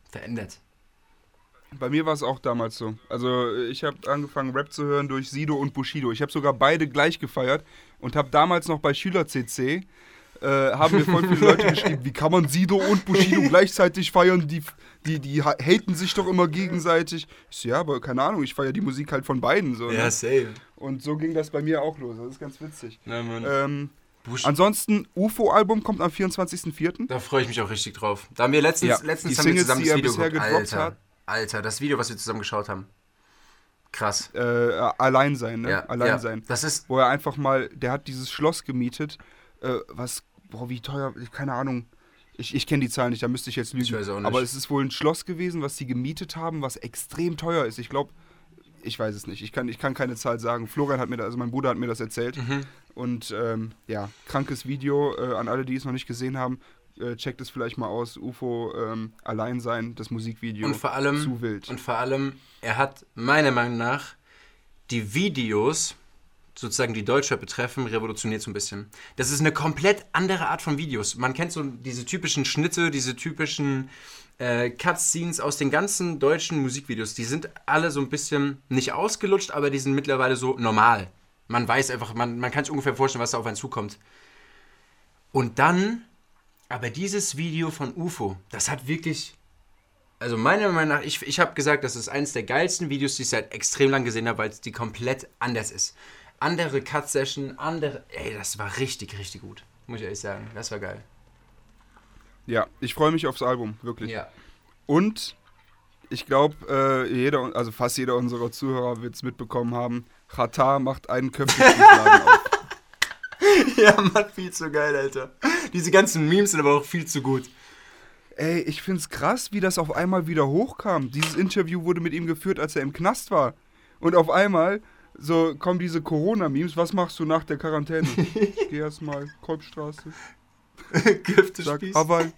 B: verändert.
A: Bei mir war es auch damals so. Also ich habe angefangen Rap zu hören durch Sido und Bushido. Ich habe sogar beide gleich gefeiert und habe damals noch bei Schüler-CC äh, haben mir voll viele Leute geschrieben, wie kann man Sido und Bushido gleichzeitig feiern? Die, die, die ha- haten sich doch immer gegenseitig. Ich so, ja, aber keine Ahnung, ich feiere die Musik halt von beiden so. Ne?
B: safe.
A: Und so ging das bei mir auch los. Das ist ganz witzig.
B: Ja, Mann.
A: Ähm,
B: Bush,
A: ansonsten, UFO-Album kommt am 24.04.
B: da freue ich mich auch richtig drauf. Da haben wir letztens,
A: Ja,
B: letztens haben wir
A: Singles,
B: zusammen
A: die
B: das Video
A: bisher
B: geguckt.
A: gedroppt
B: Alter,
A: hat.
B: Alter, das Video, was wir zusammen geschaut haben. Krass.
A: Äh, allein sein, ne?
B: Ja,
A: allein
B: ja.
A: sein.
B: Das ist,
A: wo er einfach mal, der hat dieses Schloss gemietet, äh, was, boah, wie teuer, keine Ahnung. Ich, ich kenne die Zahlen nicht, da müsste ich jetzt lügen.
B: Ich weiß auch nicht.
A: Aber es ist wohl ein Schloss gewesen, was sie gemietet haben, was extrem teuer ist. Ich glaube, ich weiß es nicht. Ich kann, ich kann keine Zahl sagen. Florian hat mir das, also mein Bruder hat mir das erzählt.
B: Mhm.
A: Und ähm, ja, krankes Video äh, an alle, die es noch nicht gesehen haben. Äh, checkt es vielleicht mal aus. UFO ähm, allein sein, das Musikvideo.
B: Und vor allem,
A: zu wild.
B: Und vor allem, er hat meiner Meinung nach die Videos, sozusagen die Deutschrap betreffen, revolutioniert so ein bisschen. Das ist eine komplett andere Art von Videos. Man kennt so diese typischen Schnitte, diese typischen äh, Cutscenes aus den ganzen deutschen Musikvideos. Die sind alle so ein bisschen nicht ausgelutscht, aber die sind mittlerweile so normal. Man weiß einfach, man, man kann sich ungefähr vorstellen, was da auf einen zukommt. Und dann, aber dieses Video von UFO, das hat wirklich also meiner Meinung nach, ich, ich habe gesagt, das ist eines der geilsten Videos, die ich seit extrem lang gesehen habe, weil es die komplett anders ist. Andere Cut-Session, andere. Ey, das war richtig, richtig gut. Muss ich ehrlich sagen. Das war geil.
A: Ja, ich freue mich aufs Album, wirklich.
B: Ja.
A: Und ich glaube, äh, jeder, also fast jeder unserer Zuhörer wird es mitbekommen haben. Qatar macht einen Köpfchenladen auf.
B: ja, Mann, viel zu geil, Alter. Diese ganzen Memes sind aber auch viel zu gut.
A: Ey, ich find's krass, wie das auf einmal wieder hochkam. Dieses Interview wurde mit ihm geführt, als er im Knast war. Und auf einmal so kommen diese Corona-Memes. Was machst du nach der Quarantäne? Geh erstmal Kolbstraße. Sag,
B: Köftespieß.
A: Hawaii,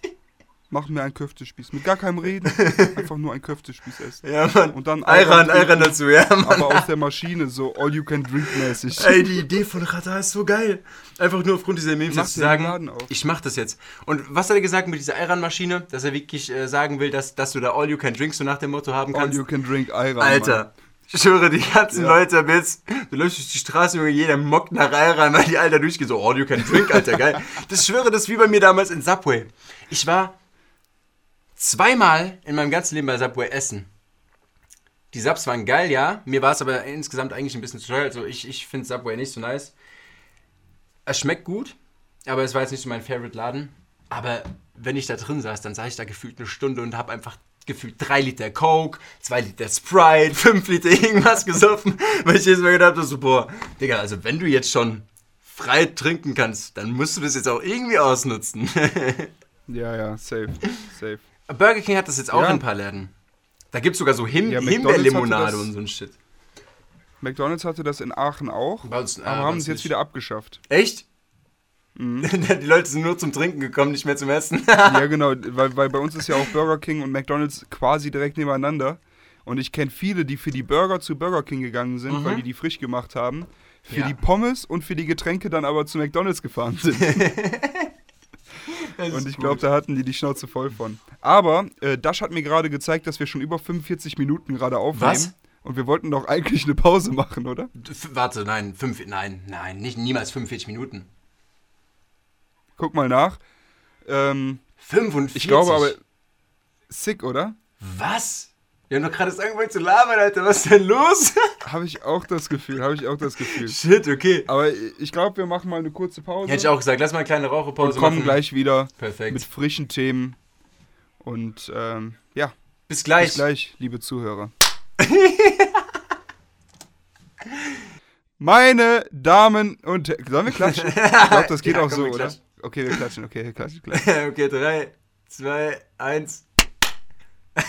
A: mach mir einen Köftespieß. Mit gar keinem Reden. Einfach nur einen Köftespieß essen.
B: Ja, Mann.
A: Und dann
B: Ayran, Ayran dazu, ja, Mann.
A: Aber aus der Maschine, so all-you-can-drink-mäßig.
B: Ey, die Idee von Radar ist so geil. Einfach nur aufgrund dieser Memes jetzt zu sagen, ich mach das jetzt. Und was hat er gesagt mit dieser Ayran-Maschine? Dass er wirklich äh, sagen will, dass, dass du da all you can drink so nach dem Motto haben kannst.
A: All-you-can-drink Ayran.
B: Alter, ich schwöre, die ganzen
A: Ja.
B: Leute haben jetzt, du läufst durch die Straße, Junge, jeder mockt nach Ayran, weil die Alter durchgehen, so, all you can drink, Alter, geil. Das schwöre, das ist wie bei mir damals in Subway. Ich war zweimal in meinem ganzen Leben bei Subway essen. Die Subs waren geil, ja. Mir war es aber insgesamt eigentlich ein bisschen zu teuer. Also ich, ich finde Subway nicht so nice. Es schmeckt gut, aber es war jetzt nicht so mein Favorite-Laden. Aber wenn ich da drin saß, dann saß ich da gefühlt eine Stunde und habe einfach gefühlt drei Liter Coke, zwei Liter Sprite, fünf Liter irgendwas gesoffen, weil ich jedes Mal gedacht habe, so, boah, Digga, also wenn du jetzt schon frei trinken kannst, dann musst du das jetzt auch irgendwie ausnutzen.
A: Ja, ja, safe. Safe.
B: Burger King hat das jetzt auch
A: Ja.
B: in ein paar Läden. Da gibt es sogar so Him
A: Ja,
B: Himbeerlimonade und so ein Shit.
A: McDonalds hatte das in Aachen auch, aber haben es jetzt wieder abgeschafft.
B: Echt?
A: Mhm.
B: Die Leute sind nur zum Trinken gekommen, nicht mehr zum Essen.
A: ja, genau, weil, weil bei uns ist ja auch Burger King und McDonalds quasi direkt nebeneinander. Und ich kenne viele, die für die Burger zu Burger King gegangen sind,
B: Mhm.
A: weil die die frisch gemacht haben. Für
B: Ja.
A: die Pommes und für die Getränke dann aber zu McDonalds gefahren sind. Und ich glaube, da hatten die die Schnauze voll von. Aber äh, Dash hat mir gerade gezeigt, dass wir schon über 45 Minuten gerade aufnehmen.
B: Was?
A: Und wir wollten doch eigentlich eine Pause machen, oder?
B: F- Warte, nein, fünf, nein, nein, nicht niemals 45 Minuten.
A: Guck mal nach. Ähm,
B: 45?
A: ich glaube aber, sick, oder?
B: Was? Wir haben doch gerade erst angefangen zu labern, Alter. Was ist denn los?
A: Habe ich auch das Gefühl, habe ich auch das Gefühl.
B: Shit, okay.
A: Aber ich glaube, wir machen mal eine kurze Pause.
B: Hätte ich auch gesagt, lass mal eine kleine
A: und
B: Raucherpause
A: kommen
B: machen.
A: gleich wieder
B: Perfekt.
A: mit frischen Themen. Und ähm, ja,
B: Bis gleich.
A: bis gleich, liebe Zuhörer. Meine Damen und Herren, sollen wir klatschen? Ich glaube, das geht
B: Ja,
A: auch
B: komm,
A: so,
B: wir
A: oder?
B: klatschen.
A: Okay, wir klatschen, okay, wir klatschen. klatschen.
B: okay, drei, zwei, eins.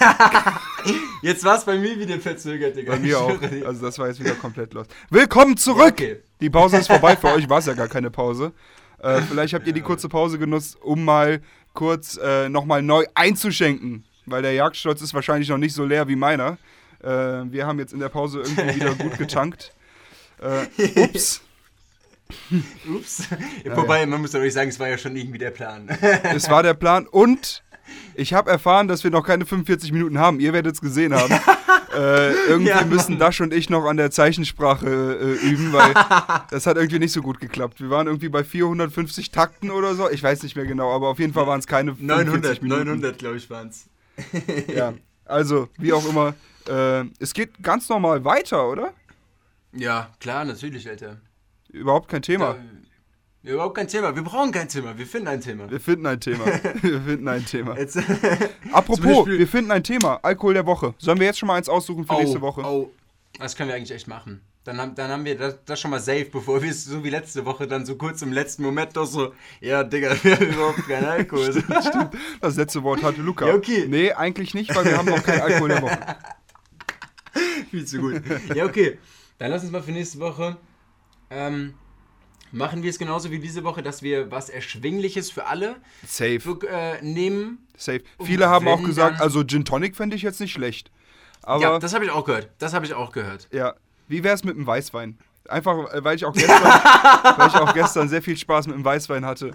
B: Jetzt war es bei mir wieder verzögert, Digga.
A: Bei mir auch. Also das war jetzt wieder komplett los. Willkommen zurück!
B: Okay.
A: Die Pause ist vorbei, für euch war es ja gar keine Pause. Äh, vielleicht habt ihr die kurze Pause genutzt, um mal kurz äh, nochmal neu einzuschenken. Weil der Jagdstolz ist wahrscheinlich noch nicht so leer wie meiner. Äh, wir haben jetzt in der Pause irgendwie wieder gut getankt. Äh, ups,
B: Ups. Wobei, man muss nicht sagen, es war ja schon irgendwie der Plan.
A: es war der Plan. Und ich habe erfahren, dass wir noch keine 45 Minuten haben. Ihr werdet es gesehen haben. äh, irgendwie
B: Ja,
A: müssen Dash und ich noch an der Zeichensprache äh, üben, weil das hat irgendwie nicht so gut geklappt. Wir waren irgendwie bei 450 Takten oder so. Ich weiß nicht mehr genau, aber auf jeden Fall waren es keine 45
B: 900,
A: Minuten.
B: 900, glaube ich, waren es.
A: Ja, also wie auch immer. Äh, es geht ganz normal weiter, oder?
B: Ja, klar, natürlich, Alter.
A: Überhaupt kein Thema.
B: Ja, überhaupt kein Thema. Wir brauchen kein Thema. Wir finden ein Thema.
A: Wir finden ein Thema. Wir finden ein Thema.
B: Jetzt,
A: Apropos, wir finden ein Thema. Alkohol der Woche. Sollen wir jetzt schon mal eins aussuchen für nächste Woche?
B: Oh, das können wir eigentlich echt machen. Dann haben, dann haben wir das, das schon mal safe, bevor wir es so wie letzte Woche dann so kurz im letzten Moment doch so, ja, Digga, wir haben überhaupt keinen Alkohol.
A: Das letzte Wort hatte Luca.
B: Ja, okay.
A: Nee, eigentlich nicht, weil wir haben noch keinen Alkohol der Woche.
B: Viel zu gut. Ja, okay. Dann lass uns mal für nächste Woche. Ähm, machen wir es genauso wie diese Woche, dass wir was Erschwingliches für alle
A: Safe,
B: äh, nehmen.
A: safe. Viele haben auch gesagt, also Gin Tonic fände ich jetzt nicht schlecht. Aber
B: ja,
A: ja,
B: das habe ich auch gehört. Das habe ich auch gehört.
A: wie wäre es mit dem Weißwein? Einfach, äh, weil ich, auch gestern, weil ich auch gestern sehr viel Spaß mit dem Weißwein hatte.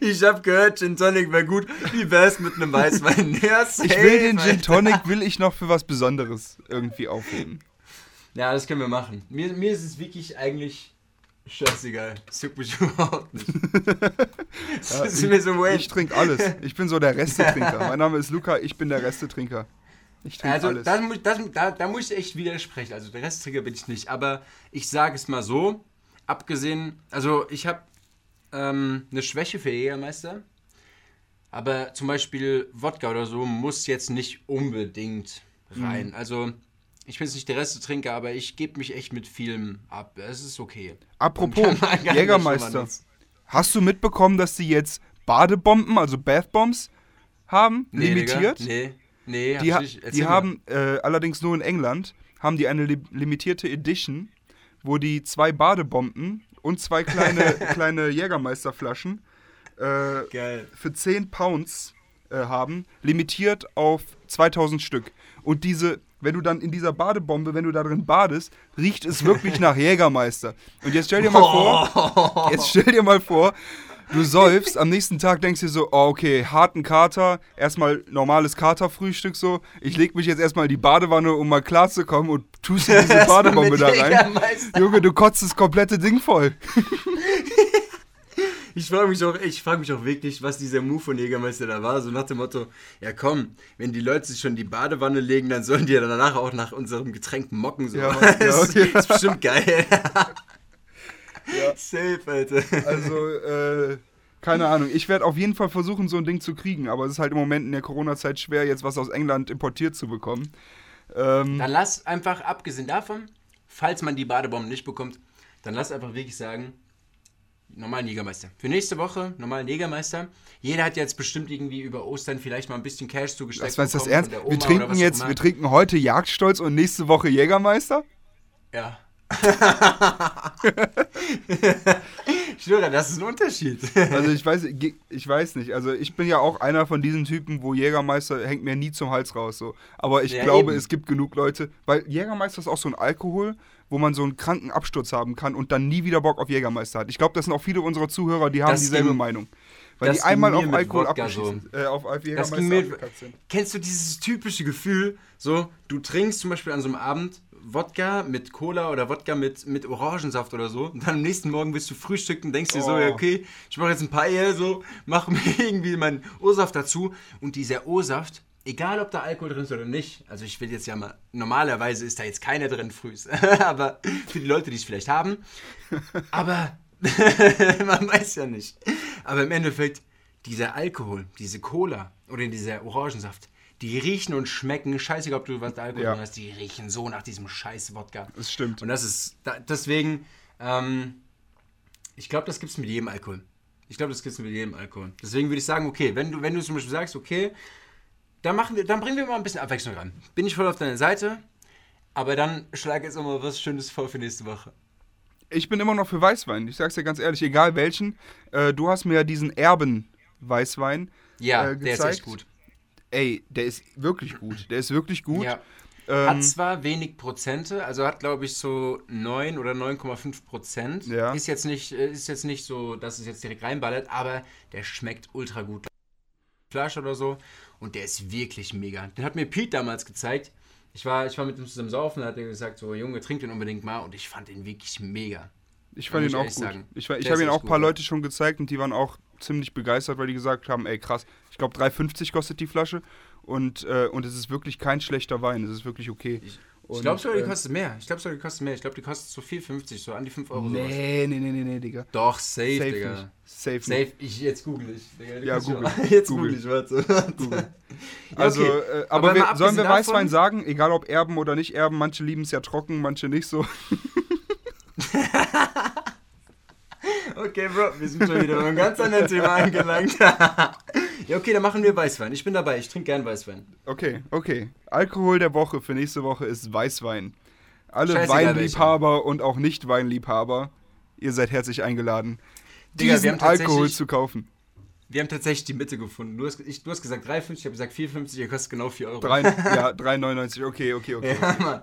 B: Ich habe gehört, Gin Tonic wäre gut. Wie wär's mit einem Weißwein? Ja,
A: Ich will den
B: safe,
A: Gin Tonic, will ich noch für was Besonderes irgendwie aufheben.
B: Ja, das können wir machen. Mir, mir ist es wirklich eigentlich scheißegal. Juckt mich überhaupt nicht. Das
A: Ja,
B: ist mir so
A: Ich
B: waste.
A: trinke alles. Ich bin so der Restetrinker. Mein Name ist Luca, ich bin der Restetrinker. Ich trinke
B: Also,
A: alles.
B: das, das, da, da muss ich echt widersprechen. Also, der Restträger bin ich nicht. Aber ich sage es mal so: abgesehen, also, ich habe ähm, eine Schwäche für Jägermeister. Aber zum Beispiel Wodka oder so muss jetzt nicht unbedingt rein.
A: Mhm.
B: Also, ich bin jetzt nicht der Restetrinker, aber ich gebe mich echt mit vielem ab. Es ist okay.
A: Apropos, Jägermeister. Hast du mitbekommen, dass sie jetzt Badebomben, also Bathbombs, haben?
B: Nee,
A: limitiert?
B: Digga. Nee, nee,
A: Die,
B: hab ich nicht. Erzähl
A: die
B: mal.
A: haben äh, allerdings nur in England, haben die eine li limitierte Edition, wo die zwei Badebomben und zwei kleine, kleine Jägermeisterflaschen äh, für 10 Pounds äh, haben, limitiert auf 2000 Stück. Und diese, wenn du dann in dieser Badebombe, wenn du da drin badest, riecht es wirklich nach Jägermeister. Und jetzt stell dir mal vor, jetzt stell dir mal vor, du säufst, am nächsten Tag denkst du dir so, oh, okay, harten Kater, erstmal normales Katerfrühstück so, ich leg mich jetzt erstmal in die Badewanne, um mal klarzukommen und tust dir diese Badebombe da rein. Junge, du kotzt das komplette Ding voll.
C: Ich frage mich, auch- ich frag mich auch wirklich, was dieser Move von Jägermeister da war. So nach dem Motto, ja komm, wenn die Leute sich schon in die Badewanne legen, dann sollen die ja danach auch nach unserem Getränk mocken. So.
A: Ja, ja,
C: das
A: okay.
C: ist bestimmt geil. Safe, Alter.
A: Also, äh, keine Ahnung. Ich werde auf jeden Fall versuchen, so ein Ding zu kriegen, aber es ist halt im Moment in der Corona-Zeit schwer, jetzt was aus England importiert zu bekommen. Ähm,
B: Dann lass einfach, abgesehen davon, falls man die Badebomben nicht bekommt, dann lass einfach wirklich sagen, normalen Jägermeister. Für nächste Woche normalen Jägermeister. Jeder hat jetzt bestimmt irgendwie über Ostern vielleicht mal ein bisschen Cash zugesteckt.
A: was du das ernst? Wir trinken
B: was
A: jetzt, wir trinken heute Jagdstolz und nächste Woche Jägermeister?
B: Ja. ich schwöre, das ist ein Unterschied.
A: Also ich weiß, ich weiß nicht. Also ich bin ja auch einer von diesen Typen, wo Jägermeister hängt mir nie zum Hals raus. So. Aber ich
B: Ja,
A: glaube,
B: eben.
A: es gibt genug Leute, weil Jägermeister ist auch so ein Alkohol, wo man so einen kranken Absturz haben kann und dann nie wieder Bock auf Jägermeister hat. Ich glaube, das sind auch viele unserer Zuhörer, die haben
B: Das
A: dieselbe
B: ging-
A: Meinung. Weil die einmal auf Alkohol abgeschissen, äh, auf, Jägermeister
B: mir,
A: sind.
C: Kennst du dieses typische Gefühl, so, du trinkst zum Beispiel an so einem Abend Wodka mit Cola oder Wodka mit, mit Orangensaft oder so und dann am nächsten Morgen willst du frühstücken, denkst dir so,
A: Oh.
C: ja, okay, ich mache jetzt ein paar Eier, so, mach mir irgendwie meinen O-Saft dazu und dieser O-Saft, egal ob da Alkohol drin ist oder nicht, also ich will jetzt ja mal, normalerweise ist da jetzt keiner drin frühs, aber für die Leute, die es vielleicht haben, aber man weiß ja nicht. Aber im Endeffekt, dieser Alkohol, diese Cola oder dieser Orangensaft, die riechen und schmecken, scheißegal, ob du was Alkohol
A: Ja.
C: drin hast, die riechen so nach diesem scheiß Wodka.
A: Das stimmt.
C: Und das ist, da, deswegen, ähm, ich glaube, das gibt's mit jedem Alkohol. Ich glaube, das gibt's mit jedem Alkohol. Deswegen würde ich sagen, okay, wenn du, wenn du zum Beispiel sagst, okay, dann machen wir, dann bringen wir mal ein bisschen Abwechslung ran. Bin ich voll auf deiner Seite, aber dann schlag jetzt mal was Schönes vor für nächste Woche.
A: Ich bin immer noch für Weißwein. Ich sag's dir ganz ehrlich, egal welchen. Äh, du hast mir ja diesen Erben-Weißwein.
B: Ja,
A: äh,
B: der ist echt gut.
A: Ey, der ist wirklich gut. Der ist wirklich gut.
B: Ja.
A: Ähm,
B: Hat zwar wenig Prozente, also hat glaube ich so 9 oder 9,5 Prozent.
A: Ja.
B: Ist, jetzt nicht, äh, ist jetzt nicht so, dass es jetzt direkt reinballert, aber der schmeckt ultra gut. Flasche oder so. Und der ist wirklich mega. Den hat mir Pete damals gezeigt. Ich war, ich war mit ihm zusammen saufen, da hat er gesagt, so Junge, trink den unbedingt mal. Und ich fand den wirklich mega.
A: Ich fand ihn auch gut.
B: sagen.
A: Ich, war- ich habe ihn auch ein paar
B: gut.
A: Leute schon gezeigt und die waren auch ziemlich begeistert, weil die gesagt haben, ey krass, ich glaube 3,50 kostet die Flasche und, äh, und es ist wirklich kein schlechter Wein, es ist wirklich okay.
B: Ich
A: Und,
B: glaube sogar, die
A: äh,
B: kostet mehr. Ich glaube sogar, die kostet mehr. Ich glaube, die kostet so 4,50, so an die 5 Euro sowas.
A: Nee, nee, nee, nee, nee, Digga.
B: Doch, safe,
A: Safe
B: Digga.
A: nicht. Safe, nicht.
B: Safe, ich, jetzt google ich. Digga,
A: Ja, google.
B: mal- Jetzt
A: Google.
B: google ich, warte.
A: Google.
B: Ja,
A: Also,
B: okay.
A: äh,
B: Aber
A: aber, wir, sollen wir
B: davon-
A: Weißwein sagen? Egal ob Erben oder nicht Erben, manche lieben es ja trocken, manche nicht so.
C: Okay, Bro, wir sind schon wieder bei einem ganz anderen Thema angelangt. ja, okay, dann machen wir Weißwein. Ich bin dabei, ich trinke gern Weißwein.
A: Okay, okay. Alkohol der Woche für nächste Woche ist Weißwein. Alle
B: Scheißegal
A: Weinliebhaber und auch Nicht-Weinliebhaber, ihr seid herzlich eingeladen,
B: Digga,
A: diesen Alkohol zu kaufen.
B: Wir haben tatsächlich die Mitte gefunden. Du hast, ich, du hast gesagt 3,50, ich habe gesagt 4,50, ihr kostet genau 4 Euro.
A: Drei, ja, 3,99, okay, okay, okay.
B: Ja, Mann.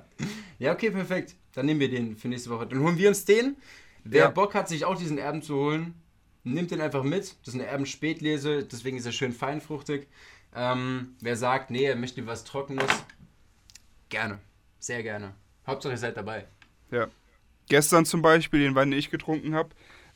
B: Ja, okay, perfekt. Dann nehmen wir den für nächste Woche. Dann holen wir uns den. Wer
A: Ja.
B: Bock hat, sich auch diesen Erben zu holen, nimmt den einfach mit. Das ist eine Erben-Spätlese, deswegen ist er schön feinfruchtig. Ähm, wer sagt, nee, er möchte was Trockenes, gerne. Sehr gerne. Hauptsache, ihr seid dabei.
A: Ja. Gestern zum Beispiel, den Wein, den ich getrunken habe,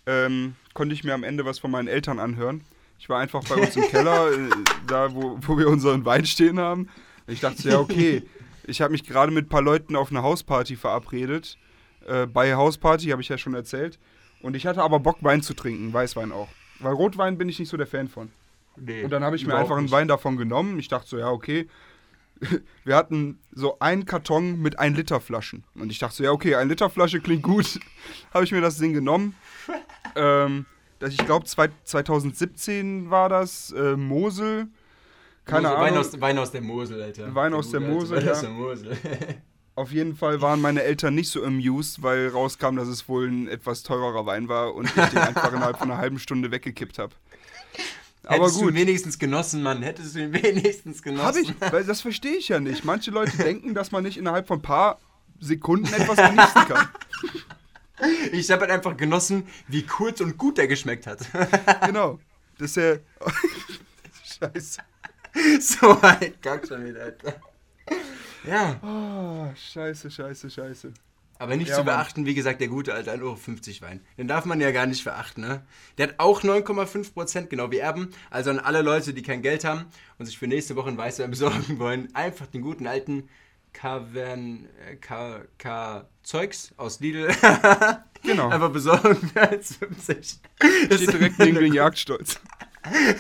A: ähm, konnte ich mir am Ende was von meinen Eltern anhören. Ich war einfach bei uns im Keller, äh, da wo, wo wir unseren Wein stehen haben. Ich dachte, ja, okay. Ich habe mich gerade mit ein paar Leuten auf eine Hausparty verabredet. Äh, bei Hausparty, habe ich ja schon erzählt. Und ich hatte aber Bock, Wein zu trinken, Weißwein auch. Weil Rotwein bin ich nicht so der Fan von.
B: Nee,
A: Und dann habe ich mir einfach einen
B: nicht.
A: Wein davon genommen. Ich dachte so, ja, okay. Wir hatten so einen Karton mit 1 Liter Flaschen. Und ich dachte so, ja, okay, 1 Liter Flasche klingt gut. habe ich mir das Ding genommen. ähm, das, ich glaube, 2017 war das. Äh, Mosel. Keine
B: Mosel,
A: Ahnung.
B: Wein aus, Wein aus der Mosel, Alter.
A: Wein aus der
B: alte
A: Mosel,
B: Wein
A: ja.
B: aus der Mosel.
A: Auf jeden Fall waren meine Eltern nicht so amused, weil rauskam, dass es wohl ein etwas teurerer Wein war und ich den einfach innerhalb von einer halben Stunde weggekippt habe. Aber
B: Hättest du ihn
A: gut.
B: wenigstens genossen, Mann. Hättest du ihn wenigstens genossen.
A: Habe ich, weil das verstehe ich ja nicht. Manche Leute denken, dass man nicht innerhalb von ein paar Sekunden etwas genießen kann.
B: Ich habe halt einfach genossen, wie kurz und gut der geschmeckt hat.
A: Genau. Das ist ja. Scheiße.
B: so ein Kack schon wieder, Alter. Ja.
A: Oh, scheiße, scheiße, scheiße.
B: Aber nicht
A: Ja,
B: zu
A: Mann.
B: beachten, wie gesagt, der gute alte 1,50 Euro Wein. Den darf man ja gar nicht verachten, ne? Der hat auch 9,5%, genau wie Erben. Also an alle Leute, die kein Geld haben und sich für nächste Woche einen Weißwein besorgen wollen, einfach den guten alten Cavern, äh, K, K Zeugs aus Lidl
A: Genau.
B: einfach besorgen für 1,50. Das
A: Steht direkt neben den Jagdstolz.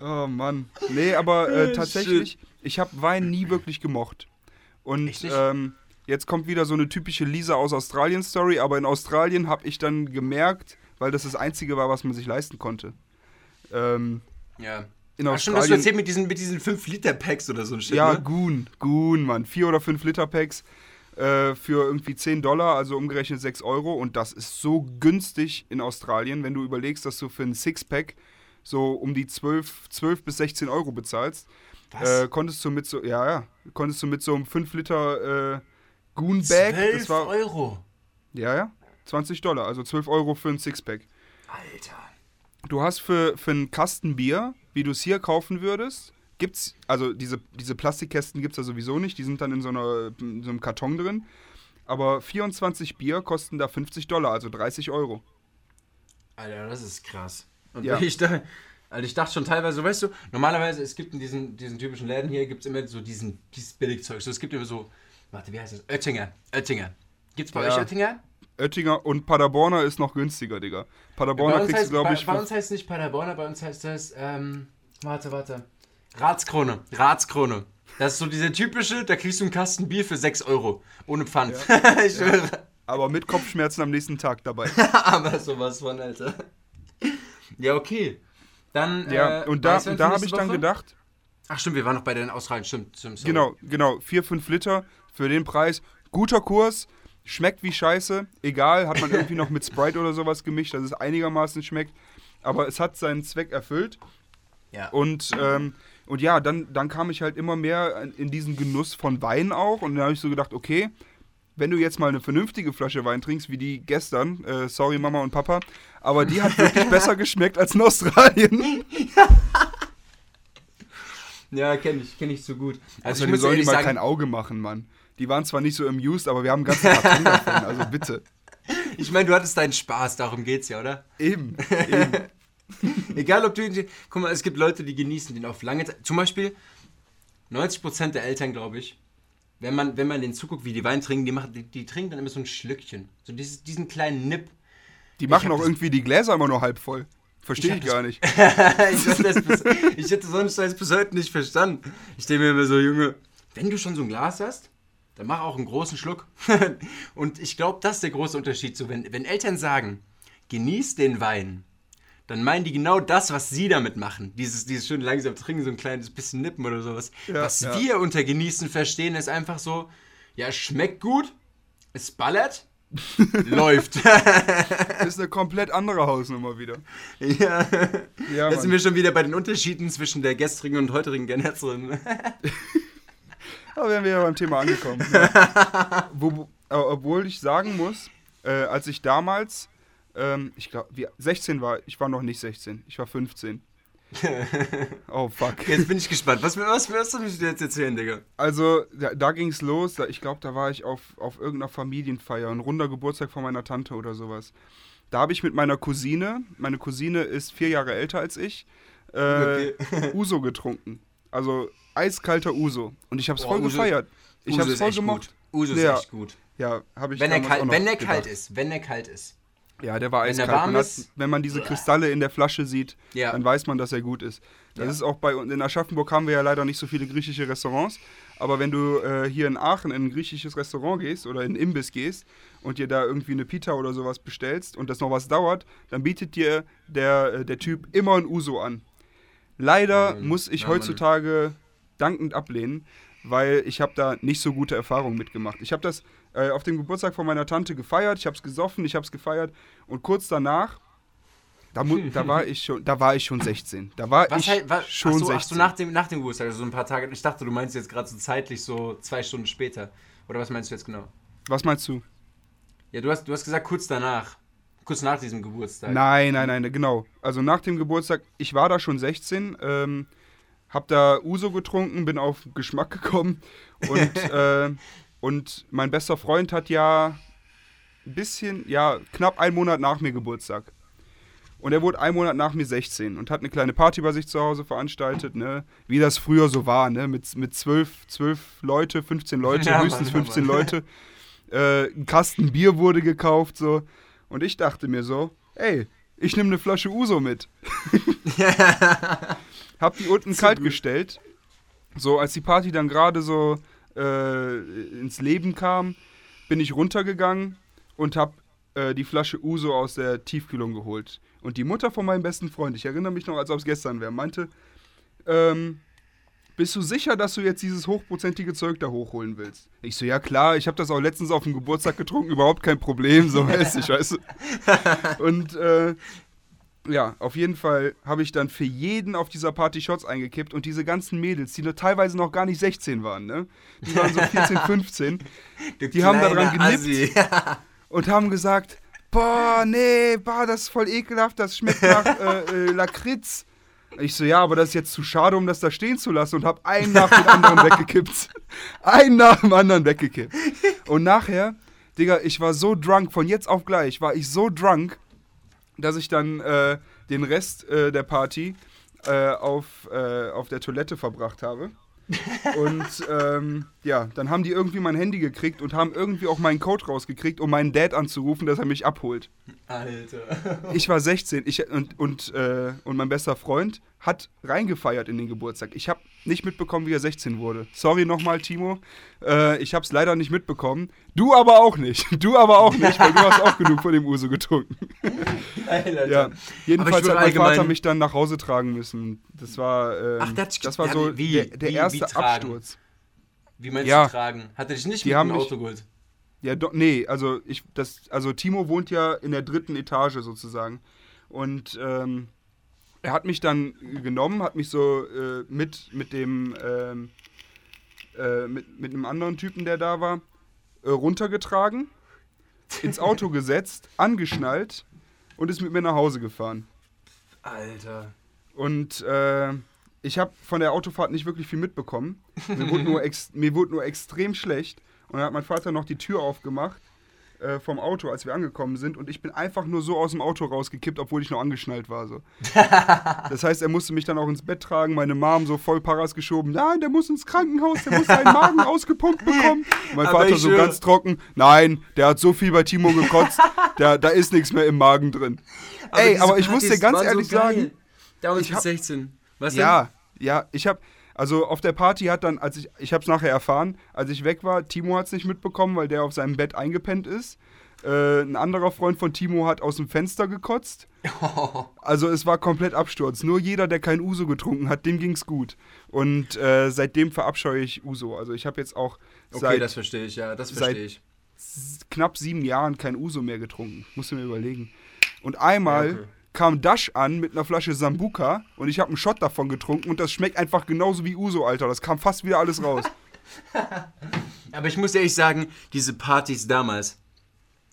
A: oh Mann. Nee, aber äh,
B: Äh,
A: tatsächlich, ich habe Wein nie wirklich gemocht. Und ähm, jetzt kommt wieder so eine typische Lisa aus Australien Story, aber in Australien habe ich dann gemerkt, weil das das Einzige war, was man sich leisten konnte. Ähm,
B: Ja.
A: in
B: Ach, stimmt, hast du
A: Australien.
B: erzählt mit diesen, mit diesen 5-Liter-Packs oder so ein Shit,
A: Ja,
B: ne?
A: Goon, Goon, Mann. 4 oder 5 Liter Packs äh, für irgendwie 10 Dollar, also umgerechnet 6 Euro. Und das ist so günstig in Australien, wenn du überlegst, dass du für ein Sixpack so um die 12, 12 bis 16 Euro bezahlst.
B: Was?
A: Äh, konntest du mit so, ja, ja, konntest du mit so einem 5 Liter äh, Goon Bag,
B: 12
A: das war,
B: Euro.
A: ja, ja, 20 Dollar, also 12 Euro für ein Sixpack.
B: Alter.
A: Du hast für, für einen Kasten Bier, wie du es hier kaufen würdest, gibt's, also diese, diese Plastikkästen gibt es ja sowieso nicht, die sind dann in so, einer, in so einem Karton drin. Aber 24 Bier kosten da 50 Dollar, also 30 Euro.
B: Alter, das ist krass. Und
A: Ja.
B: ich, da, also ich dachte schon teilweise, weißt du, normalerweise, es gibt in diesen, diesen typischen Läden hier, gibt es immer so diesen, dieses Billigzeug. So, es gibt immer so, warte, wie heißt das? Oettinger. Oettinger. Gibt's bei
A: Ja.
B: euch Oettinger?
A: Oettinger und Paderborner ist noch günstiger, Digga. Paderborner kriegst
B: heißt,
A: du, glaube ich,
B: bei uns heißt es nicht Paderborner, bei uns heißt das, ähm, warte, warte. Ratskrone. Ratskrone. Das ist so diese typische, da kriegst du einen Kasten Bier für 6 Euro. Ohne Pfand. ich schwöre.
A: aber mit Kopfschmerzen am nächsten Tag dabei.
B: Aber sowas von, Alter. Ja, okay. Dann,
A: ja,
B: äh,
A: und da, und da habe ich dann gedacht,
B: Ach stimmt, wir waren noch bei den Australien, stimmt. stimmt sorry.
A: genau, genau, 4, 5 Liter für den Preis. Guter Kurs, schmeckt wie Scheiße, egal, hat man irgendwie noch mit Sprite oder sowas gemischt, dass es einigermaßen schmeckt. Aber es hat seinen Zweck erfüllt.
B: Ja.
A: Und, ähm, und ja, dann, dann kam ich halt immer mehr in- in diesen Genuss von Wein auch. Und dann habe ich so gedacht, okay, wenn du jetzt mal eine vernünftige Flasche Wein trinkst, wie die gestern, äh, sorry Mama und Papa, aber die hat wirklich besser geschmeckt als in Australien.
B: ja, kenne ich, kenne ich so gut. Also
A: Also
B: ich
A: die sollen die mal
B: sagen,
A: kein Auge machen, Mann. Die waren zwar nicht so amused, aber wir haben ganzen Karton davon, also bitte.
B: ich meine, du hattest deinen Spaß, darum geht's ja, oder?
A: Eben, eben.
B: Egal, ob du ihn, guck mal, es gibt Leute, die genießen den auf lange Zeit. Zum Beispiel 90% der Eltern, glaube ich, wenn man, wenn man den zuguckt, wie die Wein trinken, die, machen, die, die trinken dann immer so ein Schlückchen. So dieses, diesen kleinen Nipp.
A: Die machen auch
B: das-
A: irgendwie die Gläser immer nur halb voll. Verstehe
B: Ich
A: ich, gar nicht.
B: ich, hätte das bis, ich hätte so einen Scheiß bis heute nicht verstanden. Ich denke mir immer so, Junge, wenn du schon so ein Glas hast, dann mach auch einen großen Schluck. Und ich glaube, das ist der große Unterschied. So, wenn, wenn Eltern sagen, genieß den Wein, dann meinen die genau das, was sie damit machen. Dieses, dieses schön langsam trinken, so ein kleines bisschen nippen oder sowas.
A: Ja,
B: was
A: ja.
B: wir unter genießen verstehen, ist einfach so, ja, schmeckt gut, es ballert, läuft.
A: ist eine komplett andere Hausnummer wieder.
B: ja.
A: Ja,
B: Da sind wir schon wieder bei den Unterschieden zwischen der gestrigen und heutigen Generation.
A: Da wären wir ja beim Thema angekommen. Ja. Wo, äh, obwohl ich sagen muss, äh, als ich damals, ähm, ich glaube, 16 war, ich war noch nicht 16, ich war 15. Oh fuck.
B: Jetzt bin ich gespannt. Was, was wirst du mir jetzt erzählen, Digga?
A: Also, da, da ging es los. Da, ich glaube, da war ich auf, auf irgendeiner Familienfeier, ein runder Geburtstag von meiner Tante oder sowas. Da habe ich mit meiner Cousine, meine Cousine ist vier Jahre älter als ich, äh, Uso getrunken. Also eiskalter Uso. Und ich habe es voll
B: Uso-
A: gefeiert. Ich
B: Uso
A: habe es
B: ist
A: voll gemocht.
B: Gut. Uso ist
A: Ja.
B: echt gut.
A: Ja, habe ich
B: Wenn er, kalt, wenn er
A: gedacht.
B: kalt ist. Wenn er kalt ist.
A: Ja, der war
B: Wenn
A: eiskalt. Man hat, wenn man diese Kristalle in der Flasche sieht,
B: Ja.
A: dann weiß man, dass er gut ist. Das
B: Ja.
A: ist auch bei uns. In Aschaffenburg haben wir ja leider nicht so viele griechische Restaurants. Aber wenn du äh, hier in Aachen in ein griechisches Restaurant gehst oder in einen Imbiss gehst und dir da irgendwie eine Pita oder sowas bestellst und das noch was dauert, dann bietet dir der, äh, der Typ immer ein Uso an. Leider
B: Mann.
A: muss ich
B: Ja,
A: heutzutage dankend ablehnen, weil ich habe da nicht so gute Erfahrungen mitgemacht. Ich habe das äh, auf dem Geburtstag von meiner Tante gefeiert, ich habe es gesoffen, ich habe es gefeiert und kurz danach, da, da, war ich schon, da war ich schon 16. Da war
B: Was
A: ich
B: halt, was,
A: schon
B: ach so,
A: 16.
B: ach so, nach dem, nach dem Geburtstag, also so ein paar Tage. Ich dachte, du meinst jetzt gerade so zeitlich so zwei Stunden später. Oder was meinst du jetzt genau?
A: Was meinst du?
B: Ja, du hast, du hast gesagt kurz danach. Kurz nach diesem Geburtstag.
A: Nein, nein, nein, genau. Also nach dem Geburtstag, ich war da schon 16, ähm, hab da Uso getrunken, bin auf Geschmack gekommen und, äh, und mein bester Freund hat ja ein bisschen, ja, knapp einen Monat nach mir Geburtstag. Und er wurde einen Monat nach mir 16 und hat eine kleine Party bei sich zu Hause veranstaltet, ne? Wie das früher so war, ne? Mit, mit 12, 12 Leute, 15 Leute,
B: Ja,
A: höchstens
B: Mann, ja,
A: 15
B: Mann.
A: Leute. Äh, ein Kasten Bier wurde gekauft, so. Und ich dachte mir so, ey, ich nehme eine Flasche Uso mit. Hab die unten kalt gestellt. So, als die Party dann gerade so äh, ins Leben kam, bin ich runtergegangen und hab äh, die Flasche Uso aus der Tiefkühlung geholt. Und die Mutter von meinem besten Freund, ich erinnere mich noch, als ob es gestern wäre, meinte, ähm, bist du sicher, dass du jetzt dieses hochprozentige Zeug da hochholen willst? Ich so, ja klar, ich habe das auch letztens auf dem Geburtstag getrunken, überhaupt kein Problem, so weiß ich, weißt du. Und äh, ja, auf jeden Fall habe ich dann für jeden auf dieser Party Shots eingekippt und diese ganzen Mädels, die nur teilweise noch gar nicht 16 waren, ne? Die waren so 14, 15
B: Du
A: die haben da dran
B: kleiner
A: genippt. Und haben gesagt, boah, nee, boah, das ist voll ekelhaft, das schmeckt nach äh, äh, Lakritz. Ich so, ja, aber das ist jetzt zu schade, um das da stehen zu lassen und hab einen nach dem anderen weggekippt. Einen nach dem anderen weggekippt. Und nachher, Digga, ich war so drunk, von jetzt auf gleich war ich so drunk, dass ich dann äh, den Rest äh, der Party äh, auf, äh, auf der Toilette verbracht habe. Und ähm, ja, dann haben die irgendwie mein Handy gekriegt und haben irgendwie auch meinen Code rausgekriegt, um meinen Dad anzurufen, dass er mich abholt.
B: Alter.
A: Ich war 16 ich, und, und, äh, und mein bester Freund hat reingefeiert in den Geburtstag. Ich habe nicht mitbekommen, wie er 16 wurde. Sorry nochmal, Timo. Äh, ich habe es leider nicht mitbekommen. Du aber auch nicht. Du aber auch nicht, weil du hast auch genug von dem Uso getrunken.
B: Alter.
A: Ja, jedenfalls hat mein Vater mich dann nach Hause tragen müssen. Das war, ähm,
B: Ach, dich
A: das war so
B: wie-
A: der, der
B: wie-
A: erste
B: wie?
A: Absturz.
B: Wie meinst
A: Ja.
B: du tragen? Hat er dich nicht
A: Die
B: mit
A: haben
B: dem Auto geholt?
A: Ja, do, nee, also ich, das, also Timo wohnt ja in der dritten Etage sozusagen. Und ähm, er hat mich dann genommen, hat mich so äh, mit, mit dem, ähm, äh, mit, mit einem anderen Typen, der da war, äh, runtergetragen, ins Auto gesetzt, angeschnallt und ist mit mir nach Hause gefahren.
B: Alter.
A: Und äh, ich habe von der Autofahrt nicht wirklich viel mitbekommen. Mir wurde nur, ex mir wurde nur extrem schlecht. Und dann hat mein Vater noch die Tür aufgemacht äh, vom Auto, als wir angekommen sind. Und ich bin einfach nur so aus dem Auto rausgekippt, obwohl ich noch angeschnallt war. So. Das heißt, er musste mich dann auch ins Bett tragen. Meine Mom so voll Paras geschoben. Nein, der muss ins Krankenhaus, der muss seinen Magen ausgepumpt bekommen. Und mein
B: Aber
A: Vater so
B: schwöre-
A: ganz trocken. Nein, der hat so viel bei Timo gekotzt, der, da ist nichts mehr im Magen drin. Ey,
B: diese
A: aber ich muss dir ganz ehrlich
B: so
A: sagen,
B: Damals
A: ich hab-
B: 16. Was denn?
A: ja, ja, ich habe also auf der Party hat dann, als ich, ich habe es nachher erfahren, als ich weg war, Timo hat es nicht mitbekommen, weil der auf seinem Bett eingepennt ist. Äh, ein anderer Freund von Timo hat aus dem Fenster gekotzt. Also es war komplett Absturz. Nur jeder, der kein Uso getrunken hat, dem ging's gut. Und äh, seitdem verabscheue ich Uso. Also ich habe jetzt auch
B: Okay,
A: seit
B: das verstehe ich, ja, das verstehe ich.
A: knapp sieben Jahren kein Uso mehr getrunken. Musst du mir überlegen. Und einmal
B: Ja, okay.
A: Kam Dash an mit einer Flasche Sambuka und ich habe einen Shot davon getrunken und das schmeckt einfach genauso wie Uso, Alter. Das kam fast wieder alles raus.
B: Aber ich muss ehrlich sagen, diese Partys damals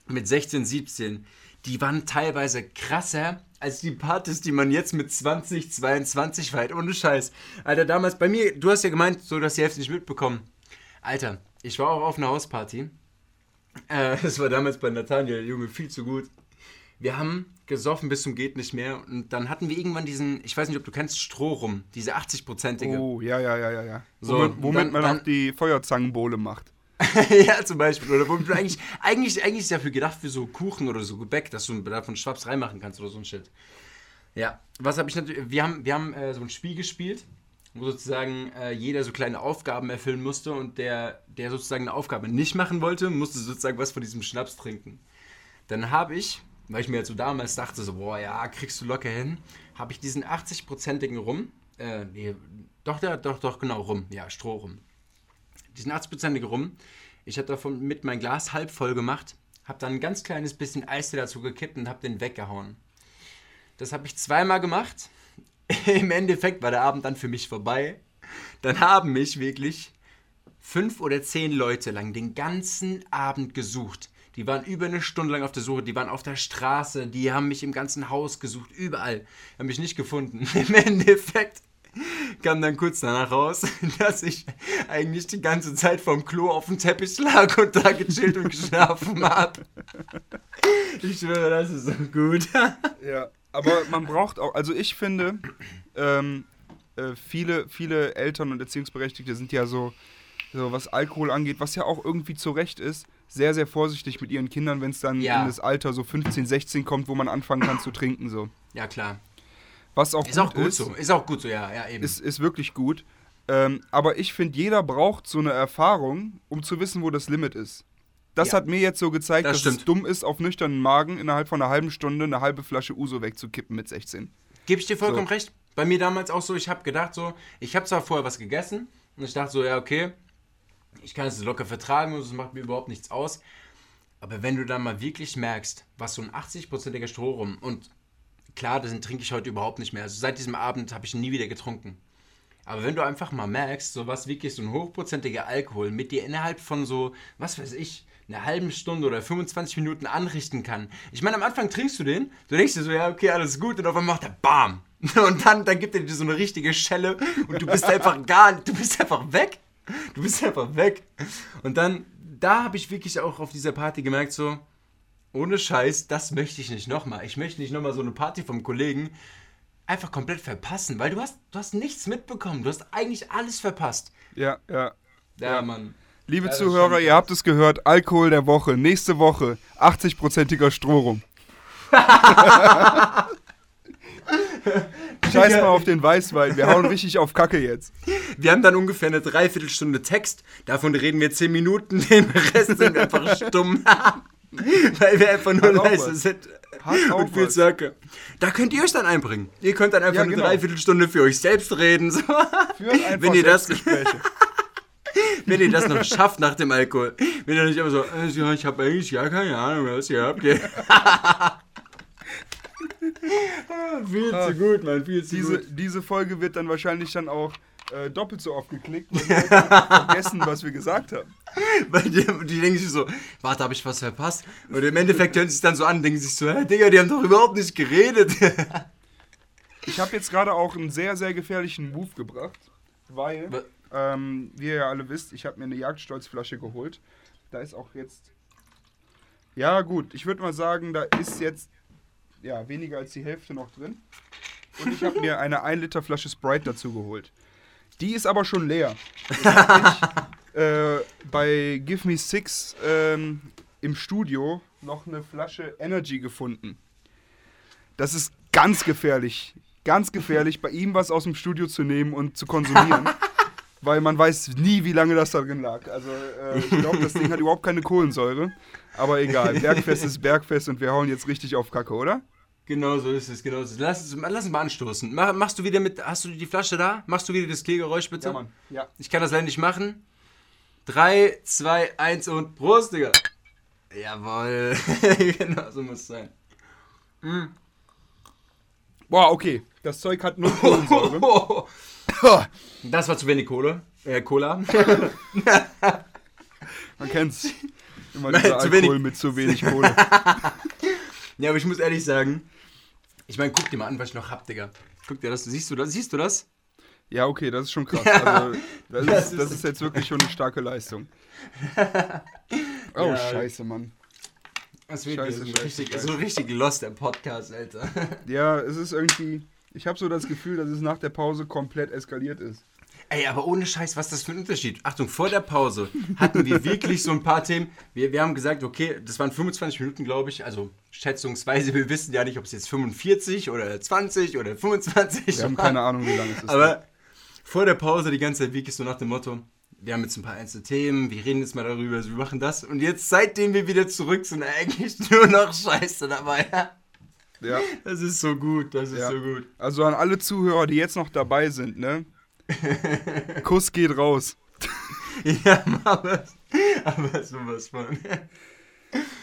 B: mit 16, 17, die waren teilweise krasser als die Partys, die man jetzt mit 20, 22 feiert. Ohne Scheiß. Alter, damals bei mir, du hast ja gemeint, so dass die Hälfte nicht mitbekommen. Alter, ich war auch auf einer Hausparty. Äh, das war damals bei Nathaniel, Junge, viel zu gut. Wir haben gesoffen bis zum geht nicht mehr und dann hatten wir irgendwann diesen, ich weiß nicht, ob du kennst, Strohrum, diese 80-prozentige.
A: Oh, ja, ja, ja, ja, ja.
B: So,
A: womit womit
B: dann-
A: man
B: dann-
A: auch die Feuerzangenbowle macht.
B: ja, zum Beispiel. Oder womit du eigentlich, eigentlich, eigentlich ist dafür gedacht für so Kuchen oder so Gebäck, dass du davon Schwaps reinmachen kannst oder so ein Shit. Ja, was habe ich natürlich. Wir haben, wir haben äh, so ein Spiel gespielt, wo sozusagen äh, jeder so kleine Aufgaben erfüllen musste und der, der sozusagen eine Aufgabe nicht machen wollte, musste sozusagen was von diesem Schnaps trinken. Dann habe ich, weil ich mir halt so damals dachte, so, boah, ja, kriegst du locker hin, habe ich diesen 80-prozentigen Rum, äh, nee, Doch, der, doch, doch, genau, rum. Ja, Stroh rum. Diesen 80%ige rum. Ich habe davon mit mein Glas halb voll gemacht, habe dann ein ganz kleines bisschen Eis dazu gekippt und habe den weggehauen. Das habe ich zweimal gemacht. Im Endeffekt war der Abend dann für mich vorbei. Dann haben mich wirklich fünf oder zehn Leute lang den ganzen Abend gesucht. Die waren über eine Stunde lang auf der Suche, die waren auf der Straße, die haben mich im ganzen Haus gesucht, überall. Haben mich nicht gefunden. Im Endeffekt kam dann kurz danach raus, dass ich eigentlich die ganze Zeit vom Klo auf dem Teppich lag und da gechillt und geschlafen habe. Ich schwöre, das ist so gut.
A: Ja, aber man braucht auch, also ich finde, ähm, äh, viele, viele Eltern und Erziehungsberechtigte sind ja so, so, was Alkohol angeht, was ja auch irgendwie zu Recht ist, sehr, sehr vorsichtig mit ihren Kindern, wenn es dann
B: Ja.
A: in das Alter so 15, 16 kommt, wo man anfangen kann zu trinken. So.
B: Ja, klar.
A: Was auch
B: Ist auch gut so. Ist auch gut so, ja, ja, eben.
A: Ist, ist wirklich gut. Ähm, aber ich finde, jeder braucht so eine Erfahrung, um zu wissen, wo das Limit ist. Das
B: Ja.
A: hat mir jetzt so gezeigt,
B: Das
A: dass es
B: stimmt.
A: dumm ist, auf nüchternen Magen innerhalb von einer halben Stunde eine halbe Flasche Uso wegzukippen mit 16.
B: Gebe ich dir vollkommen
A: So.
B: recht. Bei mir damals auch so, ich habe gedacht so, ich habe zwar vorher was gegessen und ich dachte so, ja, okay, ich kann es locker vertragen und es macht mir überhaupt nichts aus. Aber wenn du dann mal wirklich merkst, was so ein 80-prozentiger Strohrum und klar, das trinke ich heute überhaupt nicht mehr. Also seit diesem Abend habe ich nie wieder getrunken. Aber wenn du einfach mal merkst, so was wirklich so ein hochprozentiger Alkohol mit dir innerhalb von so, was weiß ich, einer halben Stunde oder 25 Minuten anrichten kann. Ich meine, am Anfang trinkst du den, du denkst dir so, ja, okay, alles gut, und auf einmal macht er BAM! Und dann, dann gibt er dir so eine richtige Schelle und du bist einfach gar, du bist einfach weg. Du bist einfach weg. Und dann, da habe ich wirklich auch auf dieser Party gemerkt, so, ohne Scheiß, das möchte ich nicht nochmal. Ich möchte nicht nochmal so eine Party vom Kollegen einfach komplett verpassen, weil du hast, du hast nichts mitbekommen. Du hast eigentlich alles verpasst.
A: Ja, ja.
B: Ja, Mann.
A: Liebe
B: Ja, das
A: Zuhörer, ihr habt es gehört, Alkohol der Woche, nächste Woche, 80-prozentiger Strohrum. Scheiß mal auf den Weißwein, wir hauen richtig auf Kacke jetzt.
B: Wir haben dann ungefähr eine Dreiviertelstunde Text. Davon reden wir zehn Minuten. Den Rest sind wir einfach stumm. weil wir einfach nur leise sind.
A: Hat
B: Und viel. Zirke. Da könnt ihr euch dann einbringen. Ihr könnt dann einfach
A: Ja,
B: eine
A: genau.
B: Dreiviertelstunde für euch selbst reden. So. Wenn ihr das-. Wenn ihr das noch schafft nach dem Alkohol. Wenn ihr nicht immer so, äh, ja, ich habe eigentlich gar keine Ahnung, was ihr habt. Viel zu gut, Mann, viel zu
A: Diese,
B: gut.
A: diese Folge wird dann wahrscheinlich dann auch äh, doppelt so oft geklickt, weil wir vergessen, was wir gesagt haben.
B: Weil die, die denken sich so, warte, habe ich was verpasst? Und im Endeffekt hören sie sich dann so an und denken sich so, hä, Digga, die haben doch überhaupt nicht geredet.
A: Ich habe jetzt gerade auch einen sehr, sehr gefährlichen Move gebracht, weil, ähm, wie ihr ja alle wisst, ich habe mir eine Jagdstolzflasche geholt. Da ist auch jetzt, ja gut, ich würde mal sagen, da ist jetzt ja, weniger als die Hälfte noch drin. Und ich habe mir eine 1 Liter Flasche Sprite dazu geholt. Die ist aber schon leer. Ich, äh, bei Give Me Six ähm, im Studio noch eine Flasche Energy gefunden. Das ist ganz gefährlich. Ganz gefährlich, bei ihm was aus dem Studio zu nehmen und zu konsumieren. weil man weiß nie, wie lange das da drin lag. Also äh, ich glaube, das Ding hat überhaupt keine Kohlensäure. Aber egal, Bergfest ist Bergfest und wir hauen jetzt richtig auf Kacke, oder?
B: Genau so ist es, genau so. Lass uns, lass uns mal anstoßen. Mach, machst du wieder mit, hast du die Flasche da? Machst du wieder das Klärgeräusch bitte?
A: Ja.
B: Ich kann das leider nicht machen. 3, 2, 1 und Prost, Digga. Jawohl. genau so muss es sein.
A: Boah, okay. Das Zeug hat null Kohlensäure.
B: Das war zu wenig Kohle. Äh, Cola.
A: Man kennt's. Immer
B: Nein,
A: dieser
B: zu
A: Alkohol
B: wenig.
A: mit zu wenig Kohle.
B: Ja, aber ich muss ehrlich sagen, ich meine, guck dir mal an, was ich noch hab, Digga. Guck dir das, siehst du das? Siehst du das?
A: Ja, okay, das ist schon krass. Also, das,
B: Das
A: ist, das ist jetzt wirklich schon eine starke Leistung. Oh,
B: Ja.
A: scheiße, Mann.
B: Das wird
A: Scheiße,
B: so, richtig, so richtig lost, der Podcast, Alter.
A: Ja, es ist irgendwie. Ich habe so das Gefühl, dass es nach der Pause komplett eskaliert ist.
B: Ey, aber ohne Scheiß, was ist das für ein Unterschied? Achtung, vor der Pause hatten wir wirklich so ein paar Themen. Wir, wir haben gesagt, okay, das waren 25 Minuten, glaube ich. Also schätzungsweise, wir wissen ja nicht, ob es jetzt 45 oder 20 oder 25
A: Wir haben
B: waren.
A: keine Ahnung, wie lange es ist.
B: Aber vor der Pause die ganze Zeit wirklich so nach dem Motto, wir haben jetzt ein paar einzelne Themen, wir reden jetzt mal darüber, also wir machen das. Und jetzt, seitdem wir wieder zurück sind, eigentlich nur noch Scheiße dabei.
A: ja.
B: Das ist so gut, das ist
A: Ja.
B: so gut.
A: Also an alle Zuhörer, die jetzt noch dabei sind, ne? Kuss geht raus.
B: Ja, aber, aber sowas von.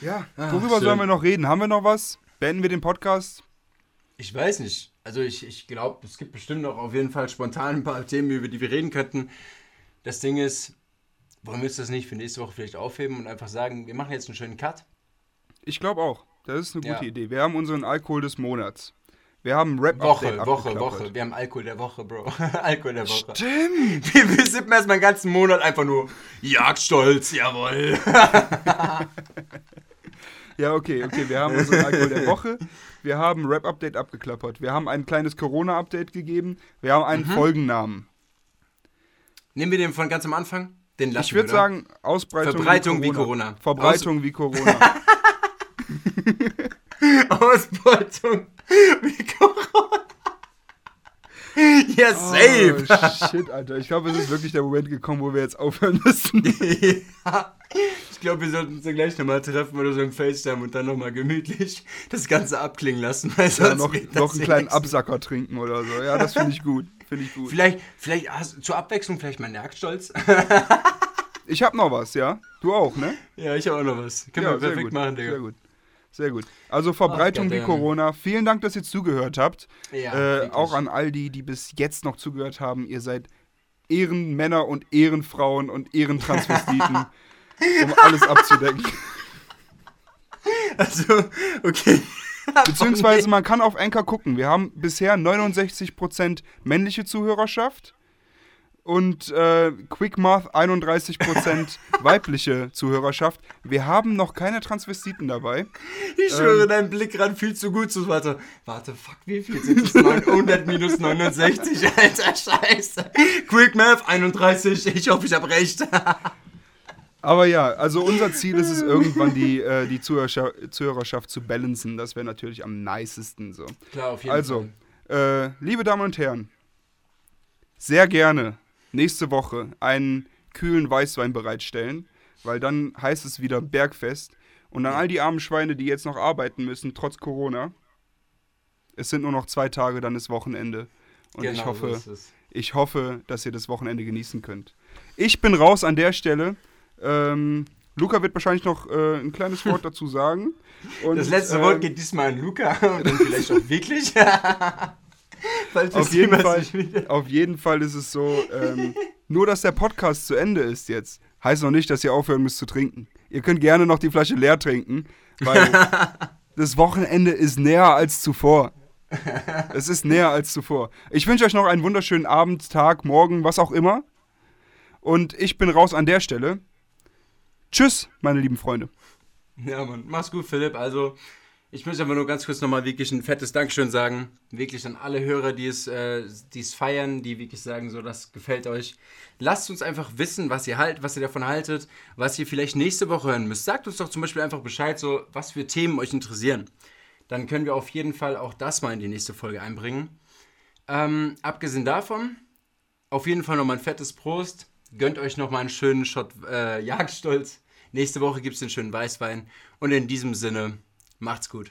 A: Ja,
B: Ah,
A: worüber
B: schön.
A: sollen wir noch reden? Haben wir noch was? Beenden wir den Podcast?
B: Ich weiß nicht. Also ich, ich glaube, es gibt bestimmt noch auf jeden Fall spontan ein paar Themen, über die wir reden könnten. Das Ding ist, wollen wir uns das nicht für nächste Woche vielleicht aufheben und einfach sagen, wir machen jetzt einen schönen Cut?
A: Ich glaube auch. Das ist eine gute
B: Ja.
A: Idee. Wir haben unseren Alkohol des Monats. Wir haben ein
B: Woche, Woche. Woche. Wir haben Alkohol der Woche, Bro. Alkohol der Woche.
A: Stimmt.
B: Wir, wir sippen erstmal einen ganzen Monat einfach nur Jagdstolz, jawohl.
A: Ja, okay, okay. Wir haben unseren Alkohol der Woche. Wir haben Rap-Update abgeklappert. Wir haben ein kleines Corona-Update gegeben. Wir haben
B: Mhm.
A: einen Folgennamen.
B: Nehmen wir den von ganz am Anfang? Den lassen
A: Ich würde sagen, Ausbreitung
B: Verbreitung wie Corona.
A: Verbreitung wie Corona.
B: Ausbeutung wie Corona. Ja, safe.
A: Oh, shit, Alter. Ich glaube, es ist wirklich der Moment gekommen, wo wir jetzt aufhören müssen.
B: ja. Ich glaube, wir sollten uns dann gleich nochmal treffen oder so im FaceTime und dann nochmal gemütlich das Ganze abklingen lassen. Weil
A: Ja, noch, noch einen kleinen. Absacker trinken oder so. Ja, das finde ich gut. Finde ich gut.
B: Vielleicht, vielleicht hast, zur Abwechslung vielleicht mal Jagdstolz.
A: Ich habe noch was, ja? Du auch, ne?
B: ja, ich habe auch noch was. Können
A: ja,
B: wir perfekt
A: gut.
B: machen, Digga.
A: Sehr gut. Sehr gut. Also Verbreitung wie. Corona. Vielen Dank, dass ihr zugehört habt.
B: Ja,
A: äh, auch an all die, die bis jetzt noch zugehört haben. Ihr seid Ehrenmänner und Ehrenfrauen und Ehrentransvestiten, um alles abzudecken.
B: Also, okay.
A: Beziehungsweise man kann auf Anchor gucken. Wir haben bisher 69% männliche Zuhörerschaft und äh, Quick Math 31% weibliche Zuhörerschaft. Wir haben noch keine Transvestiten dabei.
B: Ich schwöre, dein Blick gerade viel zu gut zu. Warte, warte, fuck, wie viel sind das? 900 minus 69, alter Scheiße. Quick Math, 31. Ich hoffe, ich habe recht.
A: Aber ja, also unser Ziel ist es irgendwann, die, äh, die Zuhörerschaft, Zuhörerschaft zu balancen. Das wäre natürlich am nicesten so.
B: Klar, auf jeden
A: Also, äh, liebe Damen und Herren, sehr gerne nächste Woche einen kühlen Weißwein bereitstellen, weil dann heißt es wieder Bergfest. Und an all die armen Schweine, die jetzt noch arbeiten müssen, trotz Corona, es sind nur noch zwei Tage, dann ist Wochenende. Und ich, hoffe,
B: Genau so
A: ich hoffe, dass ihr das Wochenende genießen könnt. Ich bin raus an der Stelle. Ähm, Luca wird wahrscheinlich noch äh, ein kleines Wort dazu sagen. Und,
B: Das letzte
A: ähm,
B: Wort geht diesmal an Luca und dann vielleicht auch wirklich.
A: Auf jeden, Fall, auf jeden Fall ist es so, ähm, nur dass der Podcast zu Ende ist jetzt, heißt noch nicht, dass ihr aufhören müsst zu trinken. Ihr könnt gerne noch die Flasche leer trinken, weil das Wochenende ist näher als zuvor. Es ist näher als zuvor. Ich wünsche euch noch einen wunderschönen Abend, Tag, Morgen, was auch immer. Und ich bin raus an der Stelle. Tschüss, meine lieben Freunde.
B: Ja, Mann. Mach's gut, Philipp. Also, ich möchte aber nur ganz kurz nochmal wirklich ein fettes Dankeschön sagen. Wirklich an alle Hörer, die es, äh, die es feiern, die wirklich sagen, so, das gefällt euch. Lasst uns einfach wissen, was ihr halt, was ihr davon haltet, was ihr vielleicht nächste Woche hören müsst. Sagt uns doch zum Beispiel einfach Bescheid, so, was für Themen euch interessieren. Dann können wir auf jeden Fall auch das mal in die nächste Folge einbringen. Ähm, abgesehen davon, auf jeden Fall nochmal ein fettes Prost. Gönnt euch nochmal einen schönen Shot äh, Jagdstolz. Nächste Woche gibt es den schönen Weißwein. Und in diesem Sinne, macht's gut.